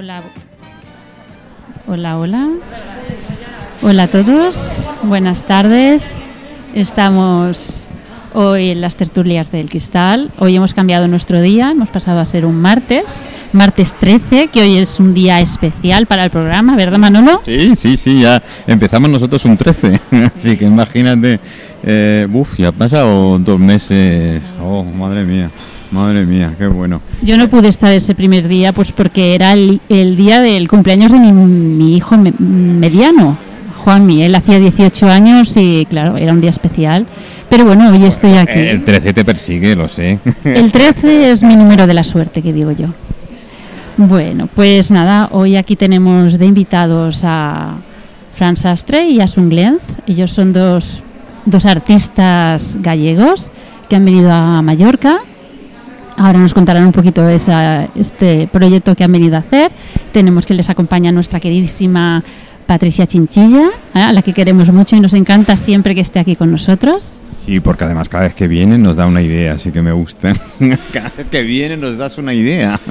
Hola. Hola, hola. Hola a todos. Buenas tardes. Estamos hoy en las tertulias del cristal. Hoy hemos cambiado nuestro día, hemos pasado a ser un martes, martes 13, que hoy es un día especial para el programa, ¿verdad Manolo? Sí, sí, sí, ya empezamos nosotros un 13, así que imagínate, eh, uf, ya ha pasado dos meses, oh, madre mía. Madre mía, qué bueno. Yo no pude estar ese primer día, pues porque era el, el día del cumpleaños de mi, mi hijo me- mediano, Juanmi. Él hacía 18 años y, claro, era un día especial. Pero bueno, hoy estoy aquí. El 13 te persigue, lo sé. El 13 es mi número de la suerte, que digo yo. Bueno, pues nada, hoy aquí tenemos de invitados a Fran Sastre y a Sunglenz. Ellos son dos, dos artistas gallegos que han venido a Mallorca. Ahora nos contarán un poquito esa, este proyecto que han venido a hacer. Tenemos que les acompaña nuestra queridísima Patricia Chinchilla, ¿eh? a la que queremos mucho y nos encanta siempre que esté aquí con nosotros. Sí, porque además cada vez que viene nos da una idea, así que me gusta. Cada vez que viene nos das una idea.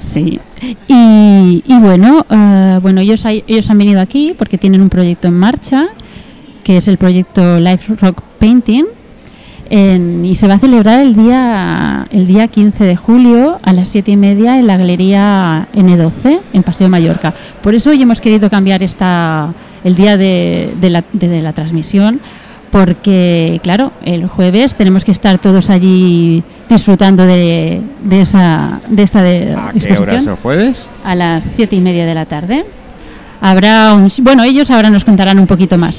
Sí, y, y bueno, eh, bueno ellos, hay- ellos han venido aquí porque tienen un proyecto en marcha, que es el proyecto Life Rock Painting, en- y se va a celebrar el día, el día 15 de julio a las 7 y media en la Galería N12, en Paseo Mallorca. Por eso hoy hemos querido cambiar esta, el día de, de la, de- de la transmisión, porque, claro, el jueves tenemos que estar todos allí disfrutando de, de esa, de esta de ¿A qué hora es el jueves? a las siete y media de la tarde. Habrá un, bueno, ellos ahora nos contarán un poquito más.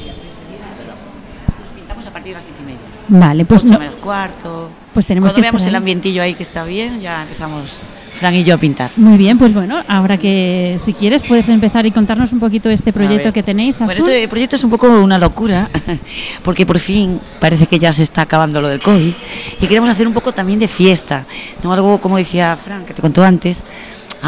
Vale, pues Ocho no- menos cuarto. pues tenemos Cuando que veamos el ambientillo ahí que está bien, ya empezamos Fran y yo a pintar. Muy bien, pues bueno, ahora que si quieres puedes empezar y contarnos un poquito este proyecto que tenéis. Bueno, Asun. este proyecto es un poco una locura, porque por fin parece que ya se está acabando lo del COVID y queremos hacer un poco también de fiesta, no algo como decía Fran, que te contó antes,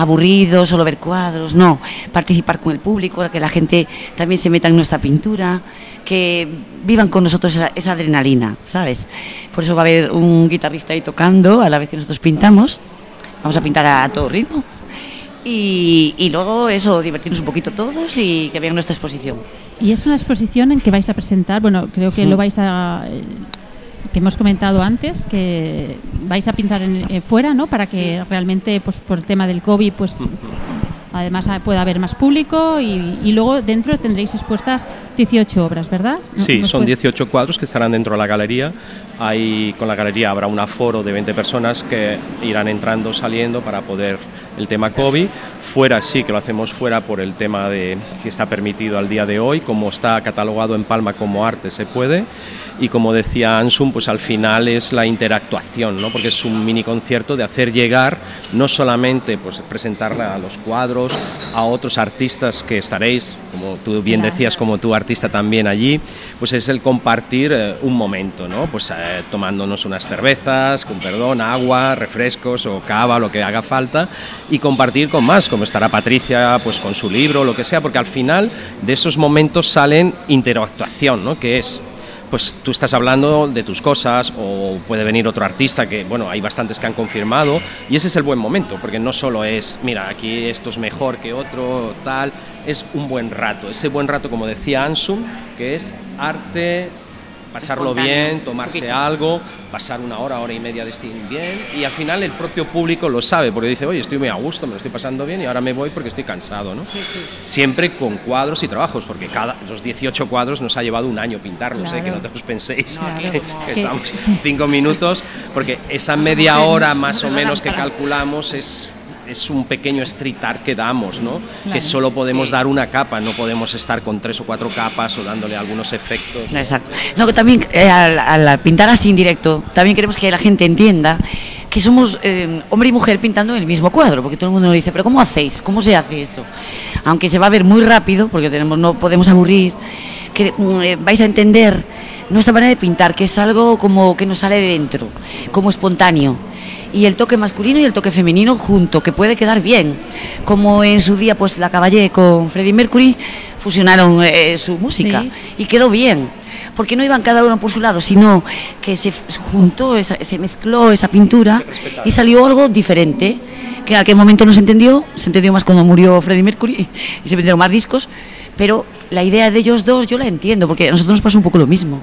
aburrido, solo ver cuadros, no, participar con el público, que la gente también se meta en nuestra pintura, que vivan con nosotros esa, esa adrenalina, ¿sabes? Por eso va a haber un guitarrista ahí tocando a la vez que nosotros pintamos, vamos a pintar a todo ritmo. Y, y luego eso, divertirnos un poquito todos y que vean nuestra exposición. Y es una exposición en que vais a presentar, bueno, creo que Sí. lo vais a que hemos comentado antes que vais a pintar en, eh, fuera, ¿no? Para que realmente, pues por el tema del COVID, pues además ah, pueda haber más público y, y luego dentro tendréis expuestas 18 obras, ¿verdad? ¿No? Sí, ¿Nos son puede- 18 cuadros que estarán dentro de la galería. Ahí con la galería habrá un aforo de 20 personas que irán entrando, saliendo para poder el tema COVID. Fuera sí que lo hacemos fuera por el tema de que está permitido al día de hoy, como está catalogado en Palma como arte se puede. Y como decía Ansum, pues al final es la interactuación, ¿no? porque es un mini concierto de hacer llegar no solamente pues presentarla a los cuadros, a otros artistas que estaréis, como tú bien decías, como tu artista también allí, pues es el compartir eh, un momento, ¿no? Pues eh, tomándonos unas cervezas, con perdón, agua, refrescos o cava, lo que haga falta, y compartir con más, como estará Patricia, pues con su libro, lo que sea, porque al final de esos momentos salen interactuación, ¿no? Que es pues tú estás hablando de tus cosas o puede venir otro artista que, bueno, hay bastantes que han confirmado y ese es el buen momento, porque no solo es, mira, aquí esto es mejor que otro, tal, es un buen rato, ese buen rato, como decía Ansum, que es arte, pasarlo bien, tomarse poquito. algo, pasar una hora, hora y media de este bien y al final el propio público lo sabe, porque dice, oye, estoy muy a gusto, me lo estoy pasando bien y ahora me voy porque estoy cansado, ¿no? Siempre con cuadros y trabajos, porque cada, los 18 cuadros nos ha llevado un año pintarlos, ¿eh? que no Claro. os penséis No, que, estamos cinco minutos, porque esa media hora más o menos que calculamos es, es un pequeño street art que damos, ¿no? Claro. Que solo podemos Sí. dar una capa, no podemos estar con tres o cuatro capas o dándole algunos efectos. No, Exacto. No, que también eh, al, al pintar así en directo, también queremos que la gente entienda que somos eh, hombre y mujer pintando el mismo cuadro, porque todo el mundo nos dice, pero ¿cómo hacéis? ¿Cómo se hace eso? Aunque se va a ver muy rápido, porque tenemos, no podemos aburrir, que mm, eh, vais a entender nuestra manera de pintar, que es algo como que nos sale de dentro, como espontáneo. Y el toque masculino y el toque femenino junto, que puede quedar bien. Como en su día, pues la Caballé con Freddie Mercury fusionaron eh, su música Sí. y quedó bien. porque no iban cada uno por su lado, sino que se juntó, esa- se mezcló esa pintura y salió algo diferente, que en aquel momento no se entendió, se entendió más cuando murió Freddie Mercury y se vendieron más discos, pero la idea de ellos dos yo la entiendo, porque a nosotros nos pasa un poco lo mismo.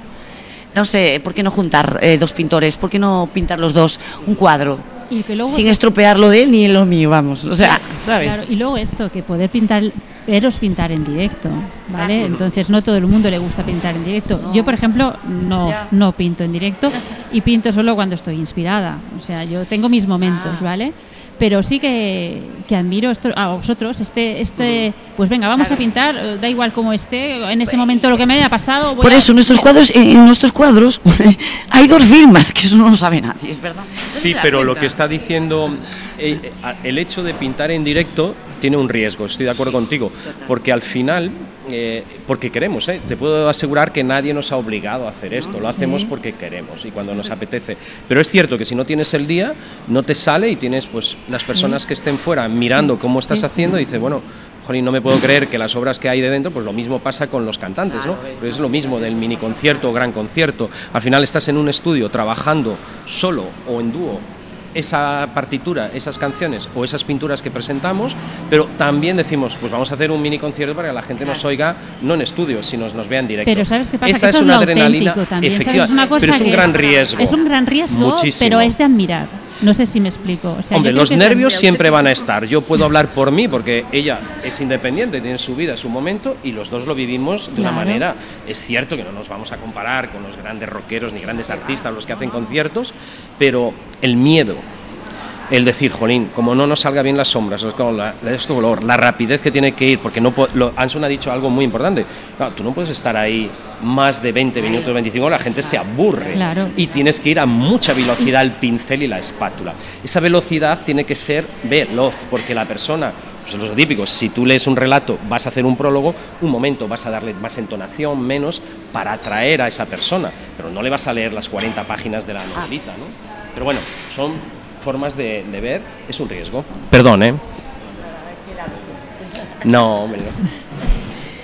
No sé, ¿por qué no juntar eh, dos pintores? ¿Por qué no pintar los dos un cuadro? Y que luego Sin estropear lo de él ni lo mío, vamos. O sea, ¿sabes? Claro, y luego esto, que poder pintar, veros pintar en directo, ¿vale? Entonces no todo el mundo le gusta pintar en directo. Yo, por ejemplo, no, no pinto en directo y pinto solo cuando estoy inspirada. O sea, yo tengo mis momentos, Ah. ¿vale? Pero sí que, que admiro esto, a vosotros, este, este, pues venga, vamos Claro. a pintar, eh, da igual cómo esté, en ese momento lo que me haya pasado. voy Por a- eso, nuestros cuadros, en nuestros cuadros hay dos firmas, que eso no lo sabe nadie, es verdad. Sí, pero lo que está diciendo, eh, el hecho de pintar en directo tiene un riesgo, estoy de acuerdo contigo, porque al final, eh, porque queremos, eh, te puedo asegurar que nadie nos ha obligado a hacer esto, lo hacemos porque queremos y cuando nos apetece. Pero es cierto que si no tienes el día, no te sale y tienes pues las personas que estén fuera mirando cómo estás haciendo y dices, bueno, Jolín, no me puedo creer que las obras que hay de dentro, pues lo mismo pasa con los cantantes, ¿no? Pues es lo mismo del mini concierto o gran concierto. Al final estás en un estudio trabajando solo o en dúo esa partitura, esas canciones o esas pinturas que presentamos, pero también decimos, pues vamos a hacer un mini concierto para que la gente nos oiga no en estudio, sino nos vea en directo. Pero ¿sabes qué pasa? Esa que es eso una adrenalina auténtico también, efectiva, Es una cosa pero es un gran riesgo. Es un gran riesgo, Muchísimo. pero es de admirar. No sé si me explico. O sea, Hombre, los nervios siempre van a estar. Yo puedo hablar por mí porque ella es independiente, tiene su vida, su momento y los dos lo vivimos de una manera. Es cierto que no nos vamos a comparar con los grandes rockeros ni grandes artistas, los que hacen conciertos, pero el miedo, el decir, jolín, como no nos salga bien las sombras, el color, la, color, la rapidez que tiene que ir, porque no lo, Anson ha dicho algo muy importante. Claro, tú no puedes estar ahí más de 20 minutos, 25, la gente se aburre. Claro. Y tienes que ir a mucha velocidad el pincel y la espátula. Esa velocidad tiene que ser veloz, porque la persona, pues es lo típico, si tú lees un relato, vas a hacer un prólogo, un momento vas a darle más entonación, menos, para atraer a esa persona, pero no le vas a leer las 40 páginas de la novelita, ¿no? Pero bueno, son formas de, de ver, es un riesgo. Perdón, ¿eh? No, hombre, no.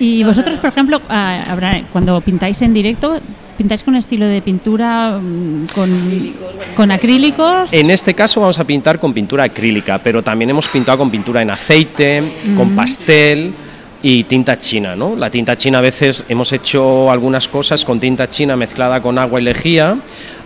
Y vosotros, por ejemplo, ah, habrá- cuando pintáis en directo, ¿pintáis con estilo de pintura mm, con, con acrílicos? En este caso vamos a pintar con pintura acrílica, pero también hemos pintado con pintura en aceite, con pastel y tinta china, ¿no? La tinta china a veces hemos hecho algunas cosas con tinta china mezclada con agua y lejía,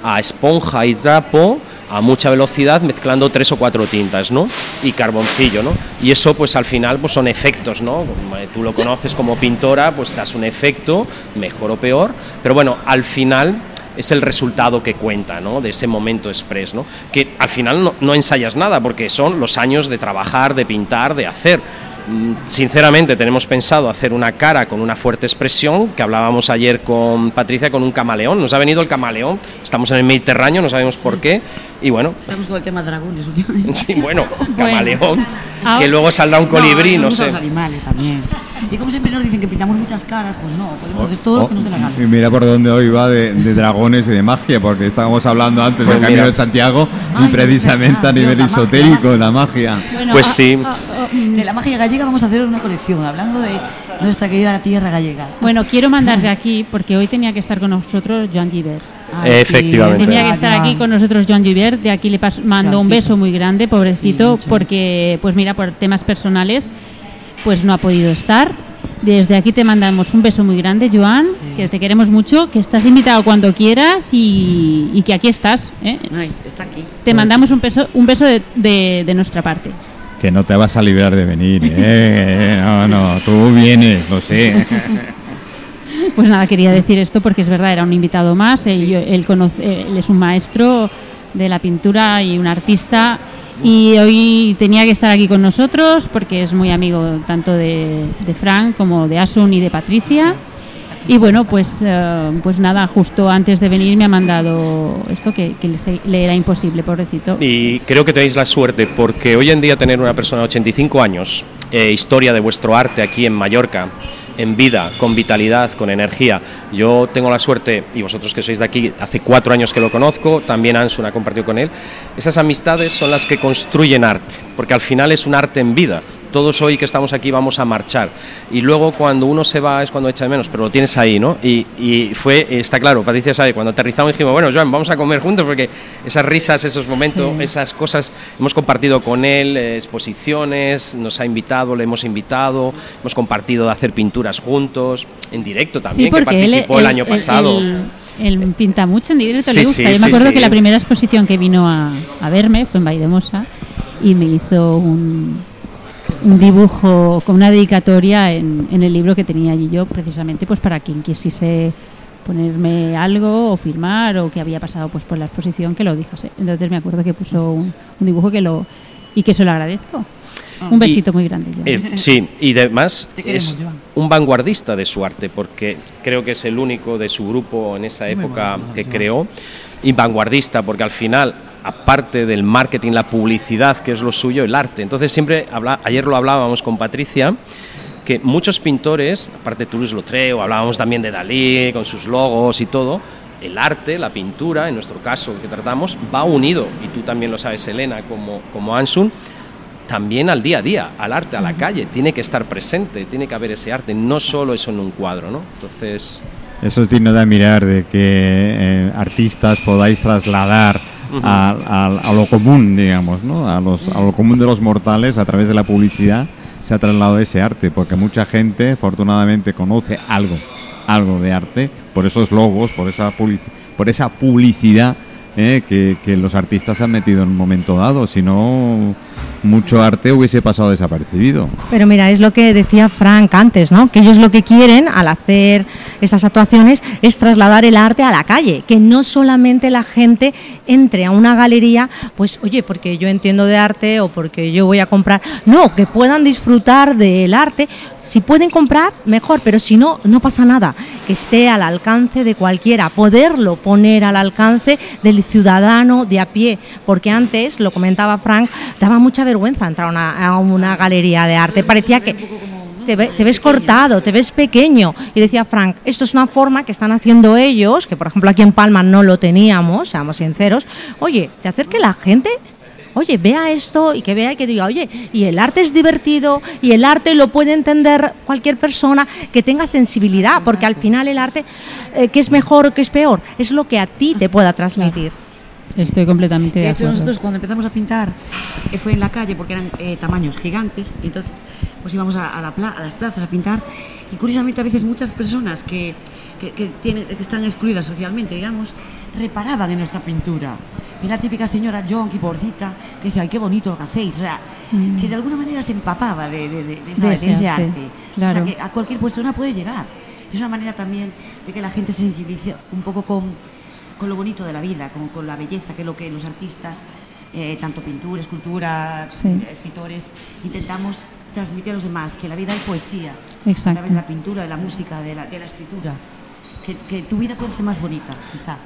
a esponja y trapo, a mucha velocidad mezclando tres o cuatro tintas, ¿no? Y carboncillo, ¿no? Y eso pues al final pues son efectos, ¿no? Eh, Tú lo conoces como pintora, pues das un efecto, mejor o peor, pero bueno, al final es el resultado que cuenta, ¿no? De ese momento express, ¿no? Que al final no, no ensayas nada, porque son los años de trabajar, de pintar, de hacer. Mm, Sinceramente, tenemos pensado hacer una cara con una fuerte expresión, que hablábamos ayer con Patricia, con un camaleón. Nos ha venido el camaleón, estamos en el Mediterráneo, no sabemos por qué, y bueno, Estamos con el tema dragones últimamente. sí, bueno, camaleón, que luego saldrá un colibrí, no, sé. los animales también. Y como siempre nos dicen que pintamos muchas caras, pues no, podemos hacer todo lo que nos dé la gana. Oh, y mira por dónde hoy va de, de dragones y de magia, porque estábamos hablando antes Pues del Camino mira. de Santiago Ay, y precisamente verdad, a nivel la magia. esotérico, la magia. Bueno, Pues ah, sí. ah, ah, De la magia gallega vamos a hacer una colección, hablando de nuestra querida tierra gallega. Bueno, quiero mandar de aquí, porque hoy tenía que estar con nosotros Joan Givert. Ay, Efectivamente. Tenía que estar aquí con nosotros Joan Givert, de aquí le pas- mando un beso muy grande, pobrecito, Sí, porque, pues mira, por temas personales, pues no ha podido estar. Desde aquí te mandamos un beso muy grande, Joan, que te queremos mucho, que estás invitado cuando quieras y, y que aquí estás. ¿eh? Ay, está aquí. Te mandamos un beso, un beso de, de- de nuestra parte. Que no te vas a librar de venir, ¿eh? No, no, tú vienes, lo sé. Pues nada, quería decir esto porque es verdad, era un invitado más. Él conoce, él es un maestro de la pintura y un artista. Y hoy tenía que estar aquí con nosotros porque es muy amigo tanto de, de Frank como de Asun y de Patricia. Y bueno, pues, eh, pues nada, justo antes de venir me ha mandado esto que, que le, le era imposible, pobrecito. Y creo que tenéis la suerte, porque hoy en día tener una persona de 85 años, eh, historia de vuestro arte aquí en Mallorca, en vida, con vitalidad, con energía. Yo tengo la suerte, y vosotros que sois de aquí, hace cuatro años que lo conozco, también Ansun ha compartido con él, esas amistades son las que construyen arte, porque al final es un arte en vida. Todos hoy que estamos aquí vamos a marchar. Y luego cuando uno se va es cuando echa de menos, pero lo tienes ahí, ¿no? Y, y fue, está claro, Patricia sabe, cuando aterrizamos dijimos, bueno, Joan, vamos a comer juntos porque esas risas, esos momentos, Sí. esas cosas, hemos compartido con él eh, exposiciones, nos ha invitado, le hemos invitado, hemos compartido de hacer pinturas juntos, en directo también, que participó el, año pasado. Él, él pinta mucho en directo, Sí, le gusta. sí, Yo me acuerdo sí. que la primera exposición que vino a, a verme fue en Vaidemosa y me hizo un, un dibujo con una dedicatoria en, en el libro que tenía allí yo, precisamente pues para quien quisiese ponerme algo o firmar o que había pasado pues por la exposición que lo dijese. Entonces me acuerdo que puso un, un dibujo que lo y que se lo agradezco. Un besito muy grande, yo. Eh, sí, y además queremos, es Joan. un vanguardista de su arte, porque creo que es el único de su grupo en esa época que creó, y vanguardista, porque al final, aparte del marketing, la publicidad, que es lo suyo, el arte. Entonces siempre, habla, ayer lo hablábamos con Patricia, que muchos pintores, aparte de Toulouse-Lautrec, hablábamos también de Dalí, con sus logos y todo, el arte, la pintura, en nuestro caso que tratamos, va unido, y tú también lo sabes, Elena, como, como Ansun, también al día a día, al arte, a la calle. Tiene que estar presente, tiene que haber ese arte, no solo eso en un cuadro, ¿no? Entonces, Eso es digno de admirar, de que eh, artistas podáis trasladar a, lo común, digamos, ¿no? A, los, a lo común de los mortales a través de la publicidad se ha trasladado ese arte, porque mucha gente, afortunadamente, conoce algo, algo de arte por esos logos, por esa, por esa publicidad eh, que, que los artistas han metido en un momento dado. Si no, mucho arte hubiese pasado desapercibido. Pero mira, es lo que decía Frank antes, ¿no? Que ellos lo que quieren al hacer esas actuaciones es trasladar el arte a la calle, que no solamente la gente entre a una galería, pues oye, porque yo entiendo de arte o porque yo voy a comprar, no, que puedan disfrutar del arte. Si pueden comprar, mejor, pero si no, no pasa nada. Que esté al alcance de cualquiera, poderlo poner al alcance del ciudadano de a pie, porque antes, lo comentaba Frank, daba mucha vergüenza entrar a una, galería de arte. Parecía que te, te ves cortado, te ves pequeño. Y decía Frank, esto es una forma que están haciendo ellos, que por ejemplo aquí en Palma no lo teníamos, seamos sinceros. Oye, te hacer que la gente oye, vea esto y que vea y que diga, oye, y el arte es divertido y el arte lo puede entender cualquier persona que tenga sensibilidad, porque al final el arte, eh, que es mejor o que es peor, es lo que a ti te pueda transmitir. Estoy completamente de, De hecho, acuerdo. nosotros cuando empezamos a pintar eh, fue en la calle porque eran eh, tamaños gigantes, y entonces pues íbamos a, a la pla- a las plazas a pintar y curiosamente a veces muchas personas que, que, que tienen, que están excluidas socialmente, digamos, reparaban en nuestra pintura. Y la típica señora Yonki, porcita, que dice, ay, qué bonito lo que hacéis. O sea, que de alguna manera se empapaba de, de- de- de- ese ese arte, arte. claro. O sea, que a cualquier persona puede llegar. Es una manera también de que la gente se sensibilice un poco con, con lo bonito de la vida, con, con la belleza, que es lo que los artistas, eh, tanto pintura, escultura, Sí. escritores, intentamos transmitir a los demás, que la vida hay poesía, a Exacto. través de la pintura, de la música, de la, de la escritura, que, que tu vida puede ser más bonita, quizá.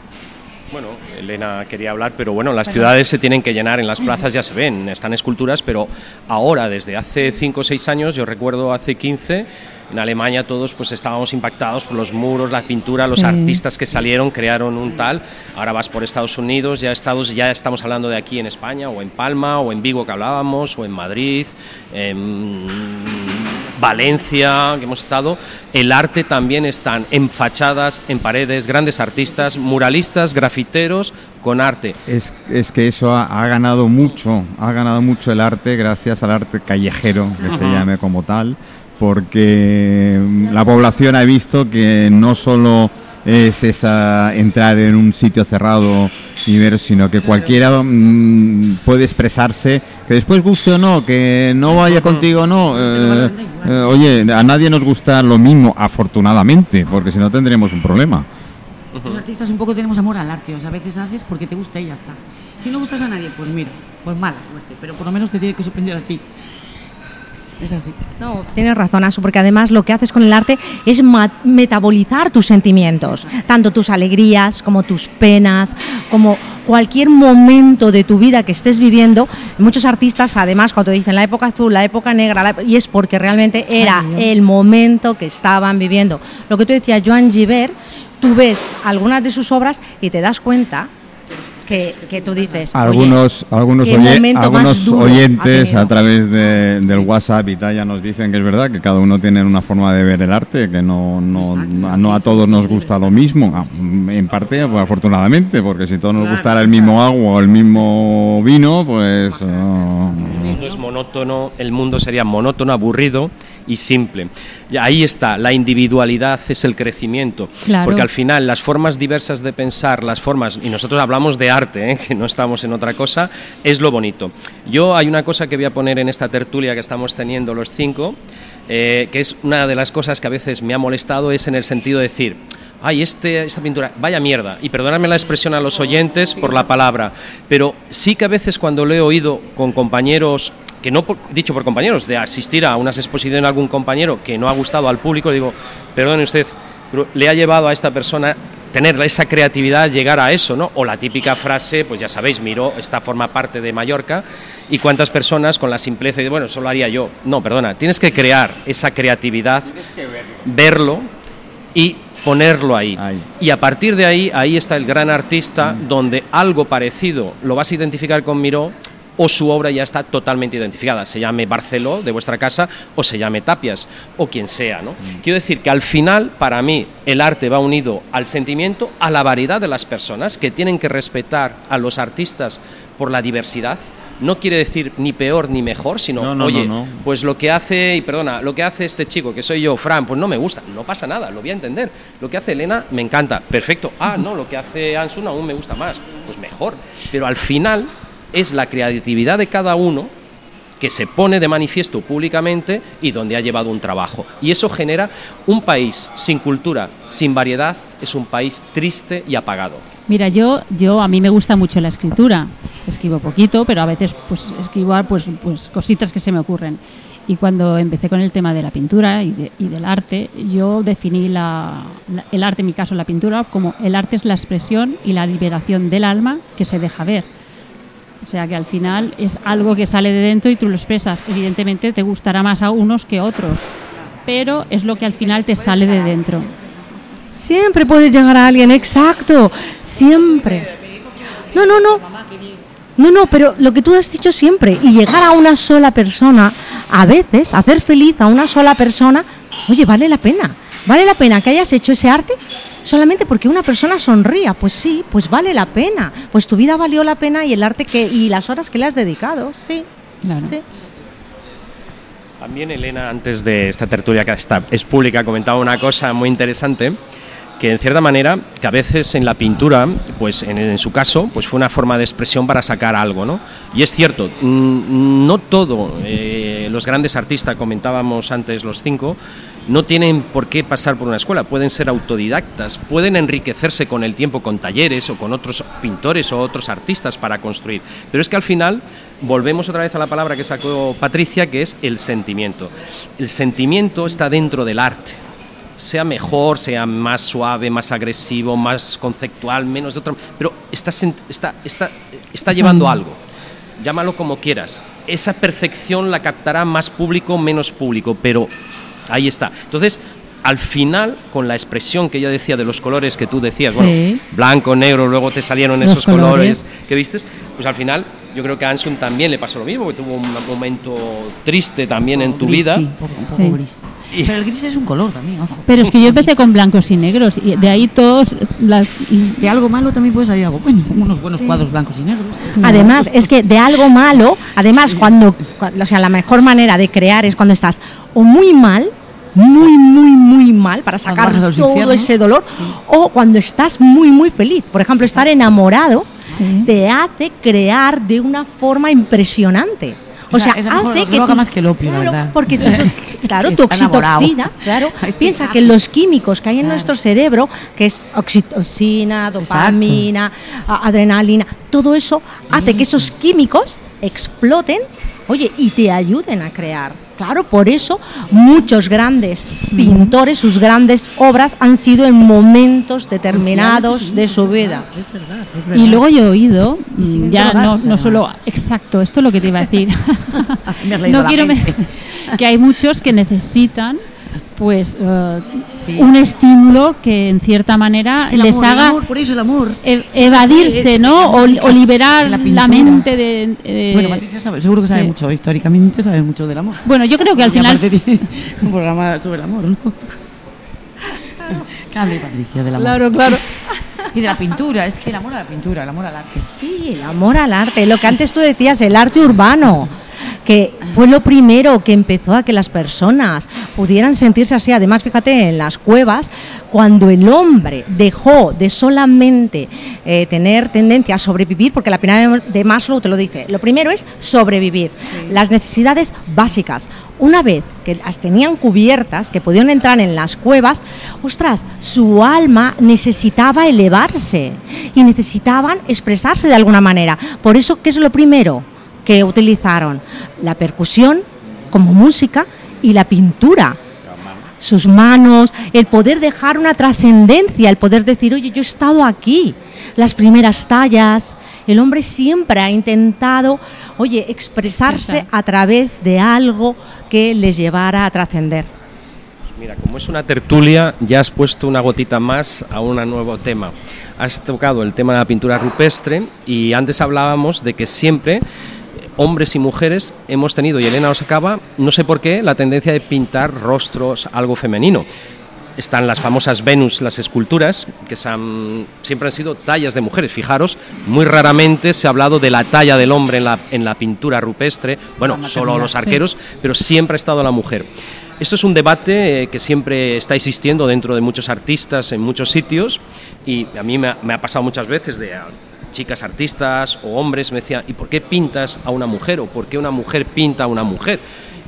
Bueno, Elena quería hablar, pero bueno, las ciudades se tienen que llenar, en las plazas ya se ven, están esculturas, pero ahora, desde hace 5 o 6 años, yo recuerdo hace 15, en Alemania todos pues estábamos impactados por los muros, la pintura, los Sí. artistas que salieron, crearon un tal, ahora vas por Estados Unidos, ya, Estados, ya estamos hablando de aquí en España, o en Palma, o en Vigo que hablábamos, o en Madrid, en Valencia, que hemos estado, el arte también están en fachadas, en paredes, grandes artistas, muralistas, grafiteros con arte. Es, es que eso ha, ha ganado mucho, ha ganado mucho el arte gracias al arte callejero, que se llame como tal, porque mm, la población ha visto que no solo es esa entrar en un sitio cerrado y ver, sino que cualquiera mm, puede expresarse, que después guste o no, que no vaya contigo o no. eh, eh, oye, a nadie nos gusta lo mismo, afortunadamente, porque si no tendremos un problema. Los artistas un poco tenemos amor al arte, o sea, a veces haces porque te gusta y ya está. Si no gustas a nadie, pues mira, pues mala suerte, pero por lo menos te tiene que sorprender a ti. Es así. No, tienes razón, Asu, porque además lo que haces con el arte es metabolizar tus sentimientos, tanto tus alegrías como tus penas, como cualquier momento de tu vida que estés viviendo. Muchos artistas, además, cuando dicen la época azul, la época negra, la- y es porque realmente era el momento que estaban viviendo. Lo que tú decías, Joan Givert, tú ves algunas de sus obras y te das cuenta que, que tú dices. oye, Algunos, algunos, oye- algunos oyentes a través de- del WhatsApp y tal ya nos dicen que es verdad que cada uno tiene una forma de ver el arte, que no, no, no, no a todos nos gusta lo mismo. Ah, En parte, pues, afortunadamente, porque si todos nos gustara el mismo agua o el mismo vino, pues... ah, mundo es monótono, el mundo sería monótono, aburrido y simple. Y ahí está, la individualidad es el crecimiento. Claro. Porque al final las formas diversas de pensar, las formas, y nosotros hablamos de arte, ¿eh? que no estamos en otra cosa, es lo bonito. Yo hay una cosa que voy a poner en esta tertulia que estamos teniendo los cinco, eh, que es una de las cosas que a veces me ha molestado, es en el sentido de decir, ay, este, esta pintura, vaya mierda, y perdonadme la expresión a los oyentes por la palabra, pero sí que a veces cuando lo he oído con compañeros, que no por- dicho por compañeros, de asistir a unas exposiciones de algún compañero que no ha gustado al público, digo, perdone usted, pero le ha llevado a esta persona tener esa creatividad, llegar a eso, ¿no? O la típica frase, pues ya sabéis, Miró, esta forma parte de Mallorca, y cuántas personas con la simpleza de, bueno, eso lo haría yo. No, perdona, tienes que crear esa creatividad, verlo y ponerlo ahí. Ahí. Y a partir de ahí, ahí está el gran artista, donde algo parecido lo vas a identificar con Miró o su obra ya está totalmente identificada, se llame Barceló de vuestra casa o se llame Tapias o quien sea, ¿no? Quiero decir que al final para mí el arte va unido al sentimiento, a la variedad de las personas que tienen que respetar a los artistas por la diversidad. No quiere decir ni peor ni mejor, sino, No, no, oye, no, pues lo que hace, y perdona, lo que hace este chico, que soy yo, Fran, pues no me gusta, no pasa nada, lo voy a entender. Lo que hace Elena me encanta, perfecto. Ah, no, lo que hace Ansun aún me gusta más, pues mejor. Pero al final es la creatividad de cada uno que se pone de manifiesto públicamente y donde ha llevado un trabajo. Y eso genera un país sin cultura, sin variedad, es un país triste y apagado. Mira, yo, yo a mí me gusta mucho la escritura. Escribo poquito, pero a veces pues escribo pues, pues cositas que se me ocurren. Y cuando empecé con el tema de la pintura y, de- y del arte, yo definí la- la- el arte, en mi caso la pintura, como el arte es la expresión y la liberación del alma que se deja ver. O sea que al final es algo que sale de dentro y tú lo expresas. Evidentemente te gustará más a unos que a otros, pero es lo que al final te sale de dentro. Siempre puedes llegar a alguien, exacto, siempre. No, no, no. No, no, pero lo que tú has dicho siempre, y llegar a una sola persona, a veces, hacer feliz a una sola persona, oye, vale la pena. Vale la pena que hayas hecho ese arte solamente porque una persona sonría. Pues sí, pues vale la pena. Pues tu vida valió la pena y el arte que y las horas que le has dedicado, sí. Claro. sí. También Elena, antes de esta tertulia que está, es pública, comentaba una cosa muy interesante, que en cierta manera, que a veces en la pintura, pues en, su caso, pues fue una forma de expresión para sacar algo, ¿no? Y es cierto, mm, no todo, eh, los grandes artistas, comentábamos antes los cinco, no tienen por qué pasar por una escuela, pueden ser autodidactas, pueden enriquecerse con el tiempo con talleres o con otros pintores o otros artistas para construir. Pero es que al final volvemos otra vez a la palabra que sacó Patricia, que es el sentimiento. El sentimiento está dentro del arte. Sea mejor, sea más suave, más agresivo, más conceptual, menos de otro, pero está, está, está, está llevando algo llámalo como quieras. Esa percepción la captará más público, menos público, pero ahí está. Entonces, al final, con la expresión que yo decía de los colores que tú decías, Sí. bueno, blanco, negro, luego te salieron Los esos colores. colores que vistes, pues al final yo creo que a Ansun también le pasó lo mismo, que tuvo un momento triste también en tu Gris, vida. Sí, poco, poco Sí. gris. Pero el gris es un color también, ojo. Pero es que yo empecé con blancos y negros y de ahí todos las y- De algo malo también puede salir algo bueno, unos buenos cuadros blancos y negros. Además, es que de algo malo, además, cuando, cua- o sea, la mejor manera de crear es cuando estás o muy mal, muy, muy, muy mal, para sacar todo infiernos. ese dolor, o cuando estás muy, muy feliz. Por ejemplo, estar enamorado Sí. te hace crear de una forma impresionante. O sea, hace que tus- más que el opio, claro. Porque tu- claro, tu oxitocina, claro, piensa que los químicos que hay en nuestro cerebro, que es oxitocina, dopamina, adrenalina, todo eso hace que esos químicos exploten, oye, y te ayuden a crear. Claro, por eso muchos grandes pintores, sus grandes obras han sido en momentos determinados de su vida. Es verdad, es verdad. y luego yo he oído ya no, no solo exacto esto es lo que te iba a decir no quiero me- que hay muchos que necesitan pues eh, Sí. un estímulo que en cierta manera El les amor, el haga amor, por eso el amor. e- Sí, evadirse, sí, ¿no? O, o liberar la la, mente de... eh, Bueno, Patricia sabe- seguro que sabe sí. mucho, históricamente sabe mucho del amor. bueno, yo creo que al final... un programa sobre el amor, ¿no? Patricia del amor. claro. Y de la pintura, es que el amor a la pintura, el amor al arte. Sí, el amor al arte, lo que antes tú decías, el arte urbano, que fue lo primero que empezó a que las personas pudieran sentirse así. Además, fíjate, en las cuevas, cuando el hombre dejó de solamente eh, tener tendencia a sobrevivir, porque la pirámide de Maslow te lo dice, lo primero es sobrevivir, las necesidades básicas. Una vez que las tenían cubiertas, que podían entrar en las cuevas, ostras, su alma necesitaba elevarse y necesitaban expresarse de alguna manera. Por eso, ¿qué es lo primero que utilizaron? La percusión como música y la pintura. Sus manos, el poder dejar una trascendencia, el poder decir, oye, yo he estado aquí, las primeras tallas. El hombre siempre ha intentado, oye, expresarse a través de algo que les llevara a trascender. Mira, como es una tertulia, ya has puesto una gotita más a un nuevo tema. Has tocado el tema de la pintura rupestre y antes hablábamos de que siempre hombres y mujeres hemos tenido, y Elena os acaba, no sé por qué, la tendencia de pintar rostros algo femenino. Están las famosas Venus, las esculturas, que han- siempre han sido tallas de mujeres. Fijaros, muy raramente se ha hablado de la talla del hombre en la, en la pintura rupestre. Bueno, solo los arqueros, pero siempre ha estado la mujer. Esto es un debate eh, que siempre está existiendo dentro de muchos artistas en muchos sitios y a mí me ha, me ha pasado muchas veces de ah, chicas artistas o hombres me decían, ¿y por qué pintas a una mujer? ¿O por qué una mujer pinta a una mujer?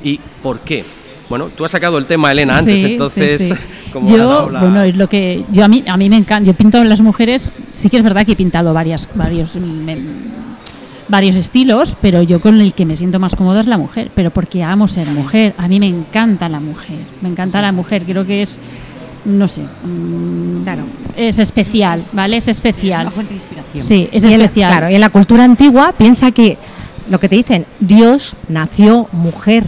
¿Y por qué? Bueno, tú has sacado el tema, Elena, antes, Sí, entonces... sí, sí. como yo, la- bueno, es lo que yo a mí a mí me encanta. Yo pinto a las mujeres. Sí que es verdad que he pintado varias varios mm, em, varios estilos, pero yo con el que me siento más cómoda es la mujer, pero porque amo ser mujer. A mí me encanta la mujer. Me encanta la mujer. Creo que es no sé, mm, Claro. es especial, ¿vale? Es Es especial. una fuente de inspiración. Sí, es Y especial. claro, y en la cultura antigua piensa que lo que te dicen, Dios nació mujer.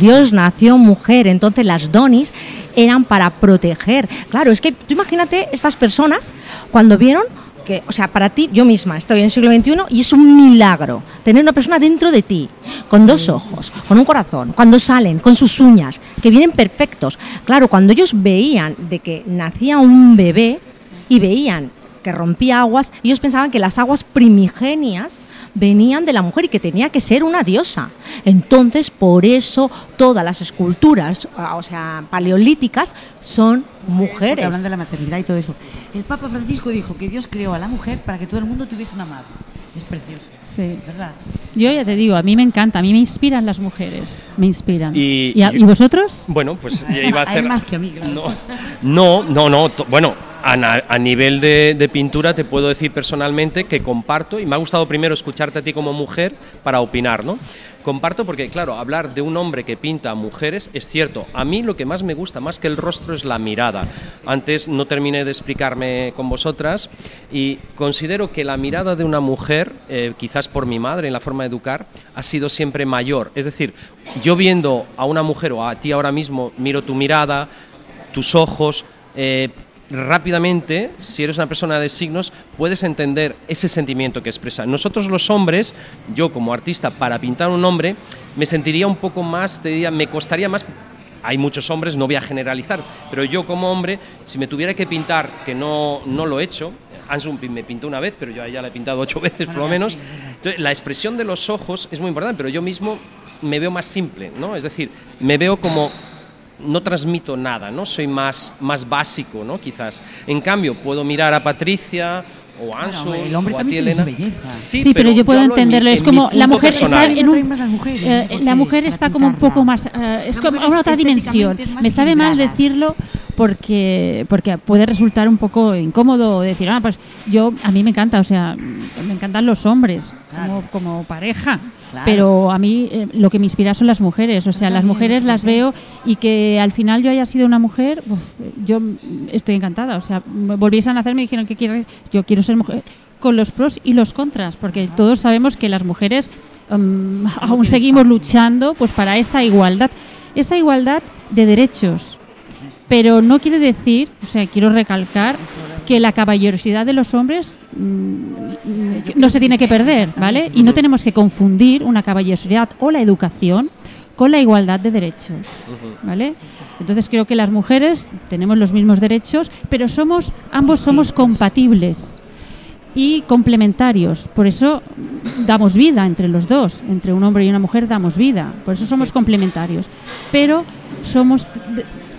Dios nació mujer, entonces las donis eran para proteger. Claro, es que tú imagínate estas personas cuando vieron que, o sea, para ti, yo misma estoy en el siglo XXI y es un milagro tener una persona dentro de ti, con dos ojos, con un corazón, cuando salen, con sus uñas, que vienen perfectos. Claro, cuando ellos veían de que nacía un bebé y veían que rompía aguas, ellos pensaban que las aguas primigenias venían de la mujer y que tenía que ser una diosa. Entonces, por eso todas las esculturas, ah, o sea, paleolíticas, son mujeres. Hablan de la maternidad y todo eso. El Papa Francisco dijo que Dios creó a la mujer para que todo el mundo tuviese una madre. Es precioso. Sí. Es verdad. Yo ya te digo, a mí me encanta, a mí me inspiran las mujeres, me inspiran. Y- a- yo- ¿y vosotros? Bueno, pues ya iba a hacer... más que a mí, claro. No, no, no, no, bueno, a, a nivel de, de pintura te puedo decir personalmente que comparto, y me ha gustado primero escucharte a ti como mujer para opinar, ¿no? Comparto porque, claro, hablar de un hombre que pinta a mujeres es cierto. A mí lo que más me gusta, más que el rostro, es la mirada. Antes no terminé de explicarme con vosotras y considero que la mirada de una mujer, eh, quizás por mi madre en la forma de educar, ha sido siempre mayor. Es decir, yo viendo a una mujer o a ti ahora mismo, miro tu mirada, tus ojos, eh, rápidamente, si eres una persona de signos, puedes entender ese sentimiento que expresa. Nosotros los hombres, yo como artista, para pintar un hombre, me sentiría un poco más, te diría, me costaría más. Hay muchos hombres, no voy a generalizar, pero yo como hombre, si me tuviera que pintar, que no, no lo he hecho, Ansu me pintó una vez, pero yo a ella la he pintado ocho veces por lo menos. Entonces, la expresión de los ojos es muy importante, pero yo mismo me veo más simple, ¿no? Es decir, me veo como no transmito nada, ¿no? Soy más, más básico, ¿no? Quizás. En cambio, puedo mirar a Patricia o a Ansu Bueno, el hombre o a ti, también tiene Elena. su belleza. Sí, pero, yo puedo entenderlo. en es como la mujer personal. está en un. Mujeres, eh, ¿por la mujer está como un poco más. eh, es como una otra dimensión. Me sabe mal decirlo porque porque puede resultar un poco incómodo decir, ah, pues yo a mí me encanta, o sea, me encantan los hombres como, como pareja. Claro. Pero a mí eh, lo que me inspira son las mujeres, o sea, las mujeres las veo y que al final yo haya sido una mujer, uf, yo estoy encantada. O sea, me volviesen a nacer me dijeron que quieres, yo quiero ser mujer con los pros y los contras, porque todos sabemos que las mujeres mm, aún seguimos luchando pues para esa igualdad. Esa igualdad de derechos. Pero no quiere decir, o sea, quiero recalcar que la caballerosidad de los hombres mm, no se tiene que perder, ¿vale? Y no tenemos que confundir una caballerosidad o la educación con la igualdad de derechos, ¿vale? Entonces creo que las mujeres tenemos los mismos derechos, pero somos ambos somos compatibles y complementarios. Por eso damos vida entre los dos, entre un hombre y una mujer damos vida. Por eso somos complementarios. Pero somos